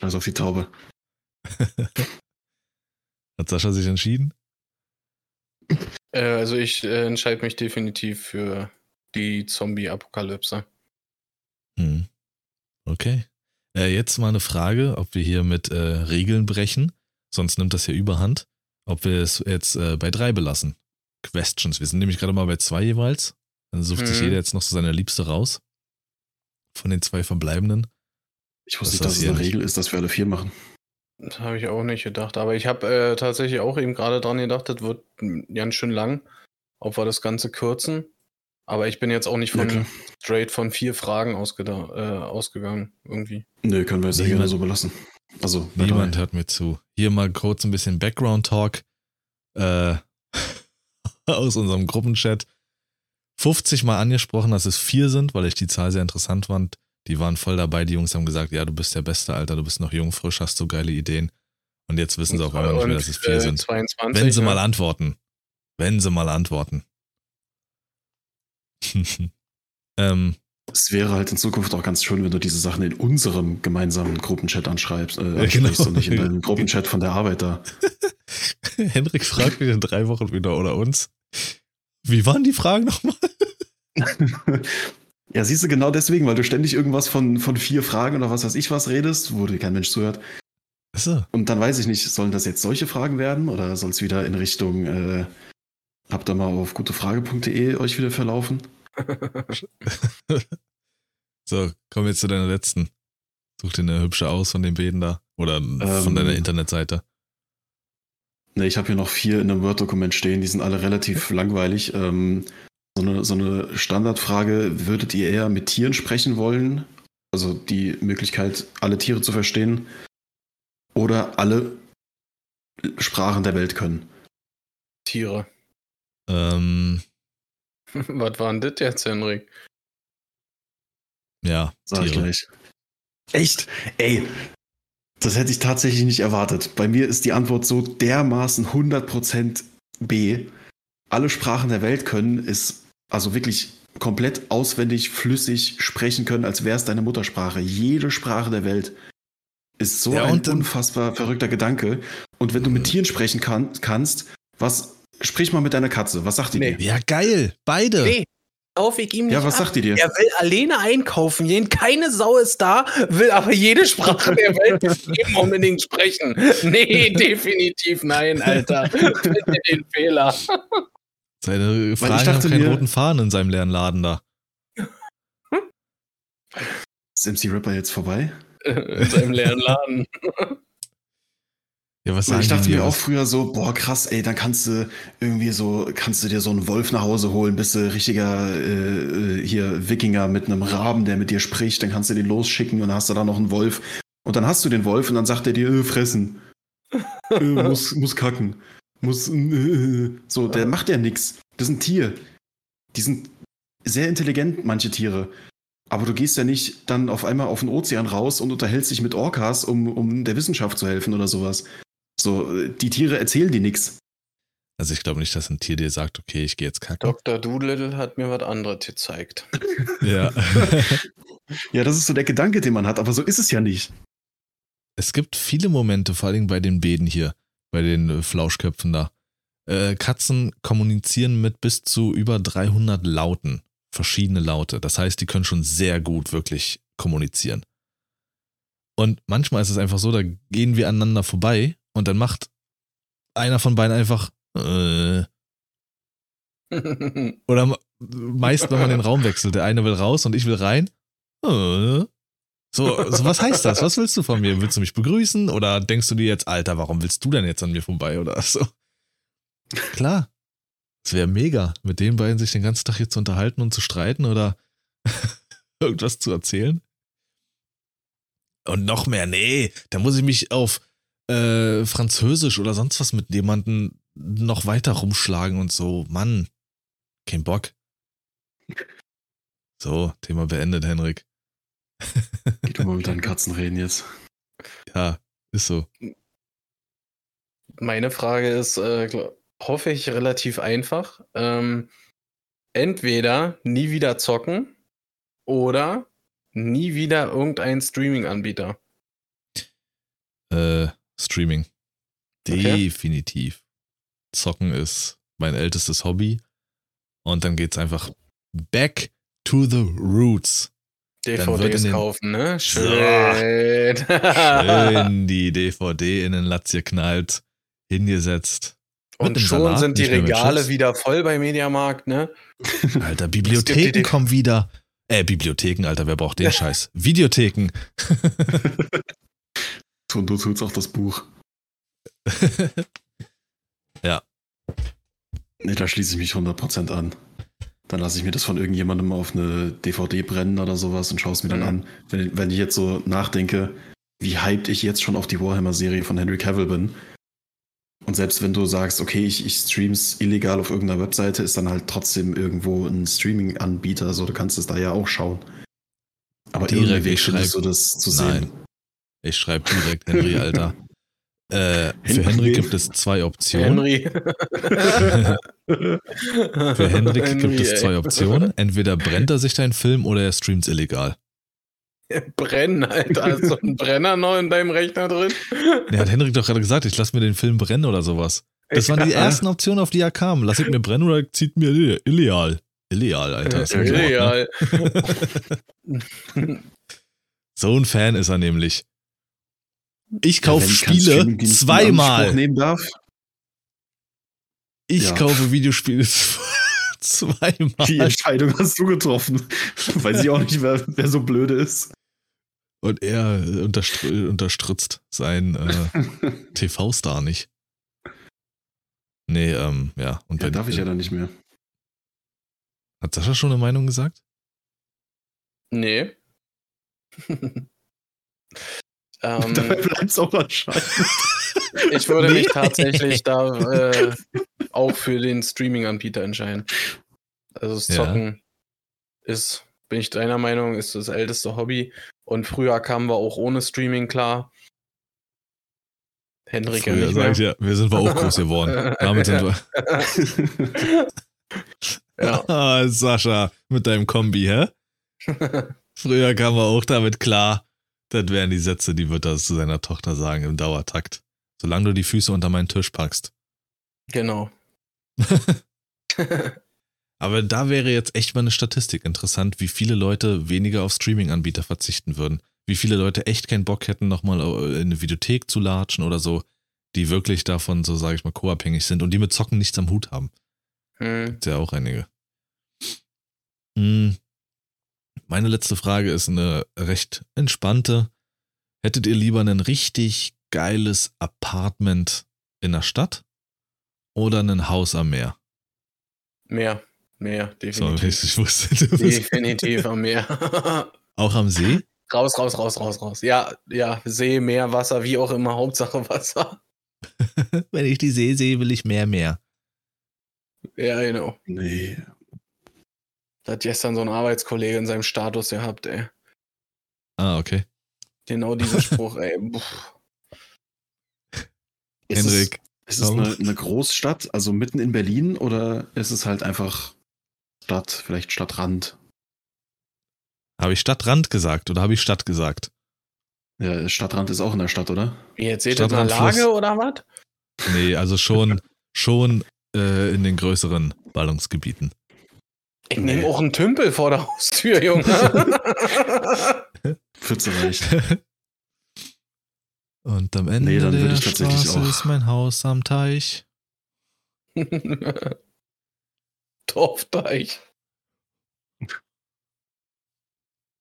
Also auf die Taube. Hat Sascha sich entschieden? Äh, also ich äh, entscheide mich definitiv für die Zombie-Apokalypse. Hm. Okay. Äh, jetzt mal eine Frage, ob wir hier mit äh, Regeln brechen, sonst nimmt das hier überhand, ob wir es jetzt äh, bei drei belassen. Questions. Wir sind nämlich gerade mal bei zwei jeweils. Dann sucht sich Mhm. jeder jetzt noch so seine Liebste raus. Von den zwei verbleibenden. Ich wusste nicht, dass es eine nicht. Regel ist, dass wir alle vier machen. Das habe ich auch nicht gedacht. Aber ich habe äh, tatsächlich auch eben gerade dran gedacht, das wird ganz schön lang, ob wir das Ganze kürzen. Aber ich bin jetzt auch nicht Ja, von klar. straight von vier Fragen äh, ausgegangen, irgendwie. Nö, können wir Niemand- gerne so belassen. Also, Niemand hört mir zu. Hier mal kurz ein bisschen Background-Talk äh, aus unserem Gruppenchat. 50 Mal angesprochen, dass es vier sind, weil ich die Zahl sehr interessant fand. Die waren voll dabei. Die Jungs haben gesagt, ja, du bist der Beste, Alter, du bist noch jung, frisch, hast so geile Ideen. Und jetzt wissen sie auf einmal nicht mehr, dass es vier äh, sind. 22, Wenn sie ne? mal antworten. Wenn sie mal antworten. ähm, Es wäre halt in Zukunft auch ganz schön, wenn du diese Sachen in unserem gemeinsamen Gruppenchat anschreibst, äh, Ja, genau. und nicht in deinem Gruppenchat von der Arbeit da. Henrik fragt mich in drei Wochen wieder oder uns. Wie waren die Fragen nochmal? ja, siehst du, genau deswegen, weil du ständig irgendwas von, von vier Fragen oder was weiß ich was redest, wo dir kein Mensch zuhört. Achso. Und dann weiß ich nicht, sollen das jetzt solche Fragen werden oder soll es wieder in Richtung, äh, habt ihr mal auf gutefrage.de euch wieder verlaufen? So, kommen wir jetzt zu deiner letzten. Such dir eine hübsche aus von den beiden da. Oder von Ähm. deiner Internetseite. Ne, ich habe hier noch vier in einem Word-Dokument stehen, die sind alle relativ langweilig. Ähm, so, eine, so eine Standardfrage, würdet ihr eher mit Tieren sprechen wollen? Also die Möglichkeit, alle Tiere zu verstehen oder alle Sprachen der Welt können? Tiere. Ähm, Was war denn das jetzt, Henrik? ja, Sag ich Tiere. gleich. Echt? Ey, das hätte ich tatsächlich nicht erwartet. Bei mir ist die Antwort so dermaßen 100% B. Alle Sprachen der Welt können ist also wirklich komplett auswendig, flüssig sprechen können, als wäre es deine Muttersprache. Jede Sprache der Welt ist so Ja, ein unfassbar verrückter Gedanke. Und wenn du mit Tieren sprechen kann, kannst, was sprich mal mit deiner Katze. Was sagt die Nee. dir? Ja, geil. Beide. Nee, kauf ich ihm nicht Ja, was ab. sagt die dir? Er will alleine einkaufen gehen, keine Sau ist da, will aber jede Sprache der Welt eben unbedingt sprechen. Nee, definitiv nein, Alter. Finde den Fehler. Seine ich Fragen haben dachte keinen mir- roten Faden in seinem leeren Laden da. Ist MC Rapper jetzt vorbei? In seinem leeren Laden. Ja, was ich dachte mir auch früher so, boah, krass, ey, dann kannst du irgendwie so, kannst du dir so einen Wolf nach Hause holen, bist du richtiger äh, äh, hier Wikinger mit einem Raben, der mit dir spricht, dann kannst du den losschicken und dann hast du da noch einen Wolf. Und dann hast du den Wolf und dann sagt er dir, äh, fressen. äh, muss, muss kacken. Muss, äh, so, der macht ja nix. Das ist ein Tier. Die sind sehr intelligent, manche Tiere. Aber du gehst ja nicht dann auf einmal auf den Ozean raus und unterhältst dich mit Orcas, um, um der Wissenschaft zu helfen oder sowas. So, die Tiere erzählen dir nichts. Also ich glaube nicht, dass ein Tier dir sagt, okay, ich gehe jetzt kacken. Dr. Doolittle hat mir was anderes gezeigt. Ja. Ja, das ist so der Gedanke, den man hat, aber so ist es ja nicht. es gibt viele Momente, vor allem bei den Bäden hier, bei den äh, Flauschköpfen da. Äh, Katzen kommunizieren mit bis zu über 300 Lauten, verschiedene Laute. Das heißt, die können schon sehr gut wirklich kommunizieren. Und manchmal ist es einfach so, da gehen wir aneinander vorbei und dann macht einer von beiden einfach äh, oder me- meist, wenn man den Raum wechselt, der eine will raus und ich will rein. Äh. So, so, was heißt das? Was willst du von mir? Willst du mich begrüßen? Oder denkst du dir jetzt, Alter, warum willst du denn jetzt an mir vorbei? Oder so. Klar. Es wäre mega, mit den beiden sich den ganzen Tag hier zu unterhalten und zu streiten oder irgendwas zu erzählen. Und noch mehr, nee, da muss ich mich auf äh, Französisch oder sonst was mit jemandem noch weiter rumschlagen und so. Mann, kein Bock. So, Thema beendet, Henrik. Geh du mal mit deinen Katzen reden jetzt. Ja, ist so. Meine Frage ist, äh, hoffe ich, relativ einfach. Ähm, entweder nie wieder zocken oder nie wieder irgendein Streaming-Anbieter. Äh, Streaming. Okay. Definitiv. Zocken ist mein ältestes Hobby. Und dann geht's einfach back to the roots. DVDs den- kaufen, ne? So. Schön. Schön die DVD in den Latz geknallt, hingesetzt. Und schon Salat, sind die Regale wieder voll bei Mediamarkt, ne? Alter, Bibliotheken kommen wieder. Äh, Bibliotheken, Alter, wer braucht den Scheiß? Videotheken. Und du tut's auch das Buch. Nee, da schließe ich mich 100% an. Dann lasse ich mir das von irgendjemandem auf eine DVD brennen oder sowas und schaue es mir dann Mhm. an. Wenn, wenn ich jetzt so nachdenke, wie hyped ich jetzt schon auf die Warhammer-Serie von Henry Cavill bin. Und selbst wenn du sagst, okay, ich, ich stream's illegal auf irgendeiner Webseite, ist dann halt trotzdem irgendwo ein Streaming-Anbieter, so du kannst es da ja auch schauen. Aber Direkt, irgendwie findest du das zu Nein. sehen. Ich schreibe direkt Henry, Alter. Äh, für Henry. Henry gibt es zwei Optionen. Henry. Für Henrik gibt es zwei Optionen. Entweder brennt er sich deinen Film oder er streamt illegal. Brennen, Alter. Hast du einen Brenner noch in deinem Rechner drin? Der hat Henrik doch gerade gesagt, ich lasse mir den Film brennen oder sowas. Das waren die ersten Optionen, auf die er kam. Lass ich mir brennen oder zieht mir ille- illegal. Illegal, Alter. Ist ein Wort, ne? Illegal. So ein Fan ist er nämlich. Ich kaufe keinen Spiele zweimal. nehmen darf. Ich Ja. kaufe Videospiele zweimal. Die Entscheidung hast du getroffen. Weiß ich auch nicht, wer, wer so blöde ist. Und er unterstr unterstützt seinen äh, TV-Star nicht. Nee, ähm, ja. Und Ja, wenn, darf ich ja dann nicht mehr. Hat Sascha schon eine Meinung gesagt? Nee. Ähm, Dabei bleibt es auch anscheinend. ich würde Nee. mich tatsächlich da äh, auch für den Streaming-Anbieter entscheiden. Also das Ja. Zocken ist, bin ich deiner Meinung, ist das älteste Hobby. Und früher kamen wir auch ohne Streaming klar. Henrik ja Früher nicht sag ich ja, wir sind wir auch groß geworden. Damit sind wir. ja. Ah, Sascha, mit deinem Kombi, hä? Früher kam er auch damit klar. Das wären die Sätze, die wird er zu seiner Tochter sagen im Dauertakt. Solange du die Füße unter meinen Tisch packst. genau. Aber da wäre jetzt echt mal eine Statistik interessant, wie viele Leute weniger auf Streaming-Anbieter verzichten würden. Wie viele Leute echt keinen Bock hätten, nochmal in eine Videothek zu latschen oder so, die wirklich davon, so sage ich mal, co-abhängig sind und die mit Zocken nichts am Hut haben. hm. Gibt's ja auch einige. Hm. Meine letzte Frage ist eine recht entspannte. Hättet ihr lieber ein richtig geiles Apartment in der Stadt oder ein Haus am Meer? Mehr. Mehr, So, definitiv. ich wusste, definitiv am Meer. auch am See. raus, raus, raus, raus, raus. Ja, ja, See, Meer, Wasser, wie auch immer, Hauptsache Wasser. Wenn ich die See sehe, will ich mehr, mehr. Ja, genau. nee. Da hat gestern so ein Arbeitskollege in seinem Status gehabt, ey. Ah, okay. Genau diesen Spruch, ey. Ist Henrik, Es, ist es eine, eine Großstadt, also mitten in Berlin, oder ist es halt einfach Stadt, vielleicht Stadtrand? habe ich Stadtrand gesagt oder habe ich Stadt gesagt? Ja, Stadtrand ist auch in der Stadt, oder? Jetzt seht ihr eine Lage Fluss. oder was? Nee, also schon, schon äh, in den größeren Ballungsgebieten. Ich Nee. nehme auch einen Tümpel vor der Haustür, Junge. Pfütze reicht. Und am Ende Nee, dann würde der ich tatsächlich Straße auch- ist mein Haus am Teich. Dorfteich.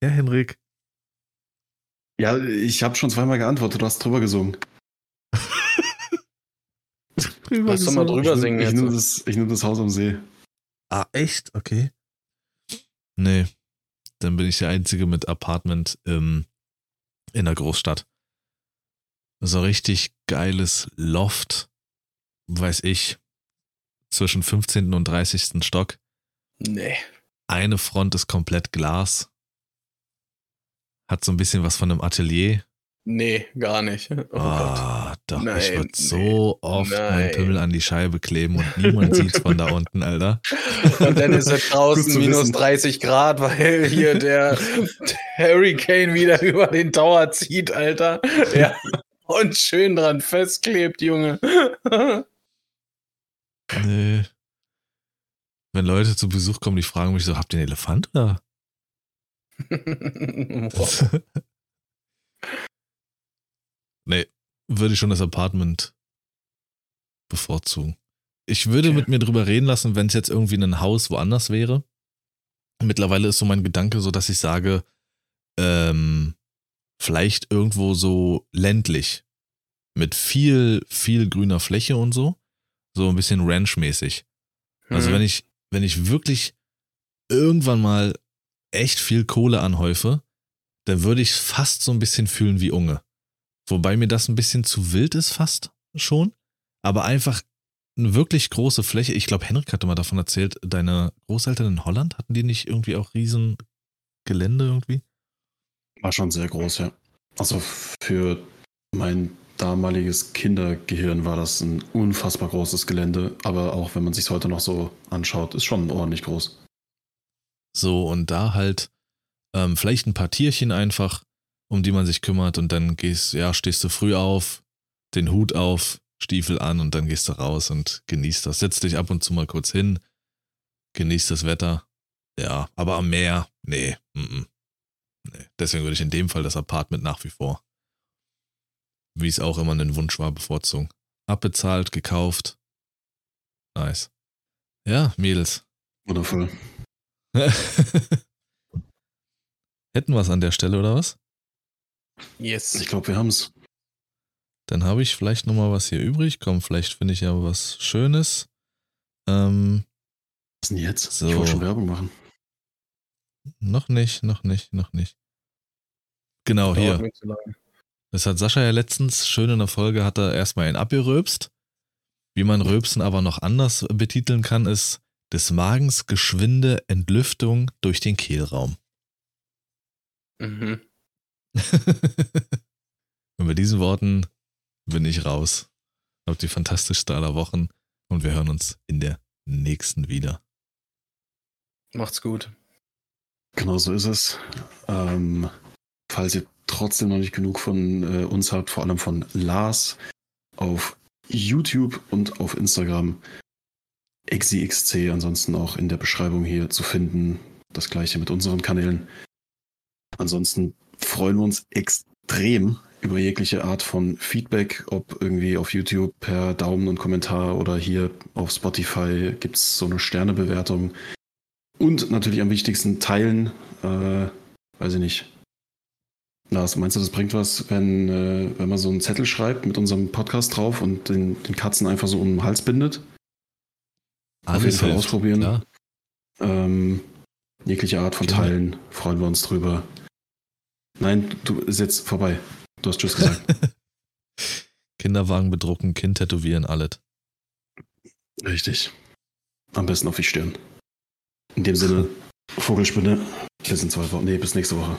Ja, Henrik. Ja, ich habe schon zweimal geantwortet, du hast drüber gesungen. Drüber Lass doch mal gesungen. drüber ich singen nehm- ich jetzt. nehme das, ich nehm das Haus am See. Ah, echt? Okay. Nee. Dann bin ich der Einzige mit Apartment ähm, in der Großstadt. so richtig geiles Loft, weiß ich, zwischen 15. und 30. Stock. Nee. Eine Front ist komplett Glas. Hat so ein bisschen was von einem Atelier. Nee, gar nicht. Oh Gott. Doch, Nein, ich würde so oft meinen nein. Pimmel an die Scheibe kleben und niemand sieht's von da unten, Alter. Und dann ist es draußen minus wissen. 30 Grad, weil hier der, der Hurricane wieder über den Tower zieht, Alter. Ja. Und schön dran festklebt, Junge. Nee. Wenn Leute zu Besuch kommen, die fragen mich so, habt ihr einen Elefant oder? Nee, würde ich schon das Apartment bevorzugen. Ich würde Okay. mit mir drüber reden lassen, wenn es jetzt irgendwie ein Haus woanders wäre. Mittlerweile ist so mein Gedanke so, dass ich sage, ähm, vielleicht irgendwo so ländlich. Mit viel, viel grüner Fläche und so. So ein bisschen Ranch-mäßig. Also Mhm. wenn ich, wenn ich wirklich irgendwann mal echt viel Kohle anhäufe, dann würde ich fast so ein bisschen fühlen wie Unge. Wobei mir das ein bisschen zu wild ist fast schon. Aber einfach eine wirklich große Fläche. Ich glaube, Henrik hatte mal davon erzählt, deine Großeltern in Holland, hatten die nicht irgendwie auch riesen Gelände irgendwie? War schon sehr groß, ja. Also für mein damaliges Kindergehirn war das ein unfassbar großes Gelände, aber auch wenn man sich heute noch so anschaut, ist schon ordentlich groß. So, und da halt ähm, vielleicht ein paar Tierchen einfach, um die man sich kümmert und dann gehst, ja, stehst du früh auf, den Hut auf, Stiefel an und dann gehst du raus und genießt das. Setz dich ab und zu mal kurz hin, genießt das Wetter. Ja, aber am Meer, nee, mm -mm. nee. Deswegen würde ich in dem Fall das Apartment nach wie vor, wie es auch immer ein Wunsch war, bevorzugen. Abbezahlt, gekauft. Nice. Ja, Mädels. Wundervoll. Hätten wir es an der Stelle, oder was? Yes. Ich glaube, wir haben es. Dann habe ich vielleicht noch mal was hier übrig. Komm, vielleicht finde ich ja was Schönes. Ähm, Was denn jetzt? So. Ich wollte schon Werbung machen. noch nicht, noch nicht, noch nicht. Genau, hier. Das hat Sascha ja letztens schön in der Folge, hat er erstmal ein abgeröpst. Wie man Röpsen aber noch anders betiteln kann, ist des Magens geschwinde Entlüftung durch den Kehlraum. Mhm. und mit diesen Worten bin ich raus. Habt die fantastischste aller Wochen und wir hören uns in der nächsten wieder. Macht's gut. Genau so ist es. Ähm, falls ihr trotzdem noch nicht genug von äh, uns habt, vor allem von Lars, auf YouTube und auf Instagram XCXC, ansonsten auch in der Beschreibung hier zu finden. Das gleiche mit unseren Kanälen. Ansonsten freuen wir uns extrem über jegliche Art von Feedback, ob irgendwie auf YouTube per Daumen und Kommentar oder hier auf Spotify gibt es so eine Sternebewertung. Und natürlich am wichtigsten teilen. Äh, weiß ich nicht. Lars, meinst du, das bringt was, wenn, äh, wenn man so einen Zettel schreibt mit unserem Podcast drauf und den, den Katzen einfach so um den Hals bindet? Auf jeden Fall hilft, ausprobieren. Ähm, jegliche Art von Kinder. Teilen freuen wir uns drüber. Nein, du ist jetzt vorbei. Du hast Tschüss gesagt. Kinderwagen bedrucken, Kind tätowieren, alles. Richtig. Am besten auf die Stirn. In dem Sinne, Vogelspinne. Bis in zwei Wochen. Nee, bis nächste Woche.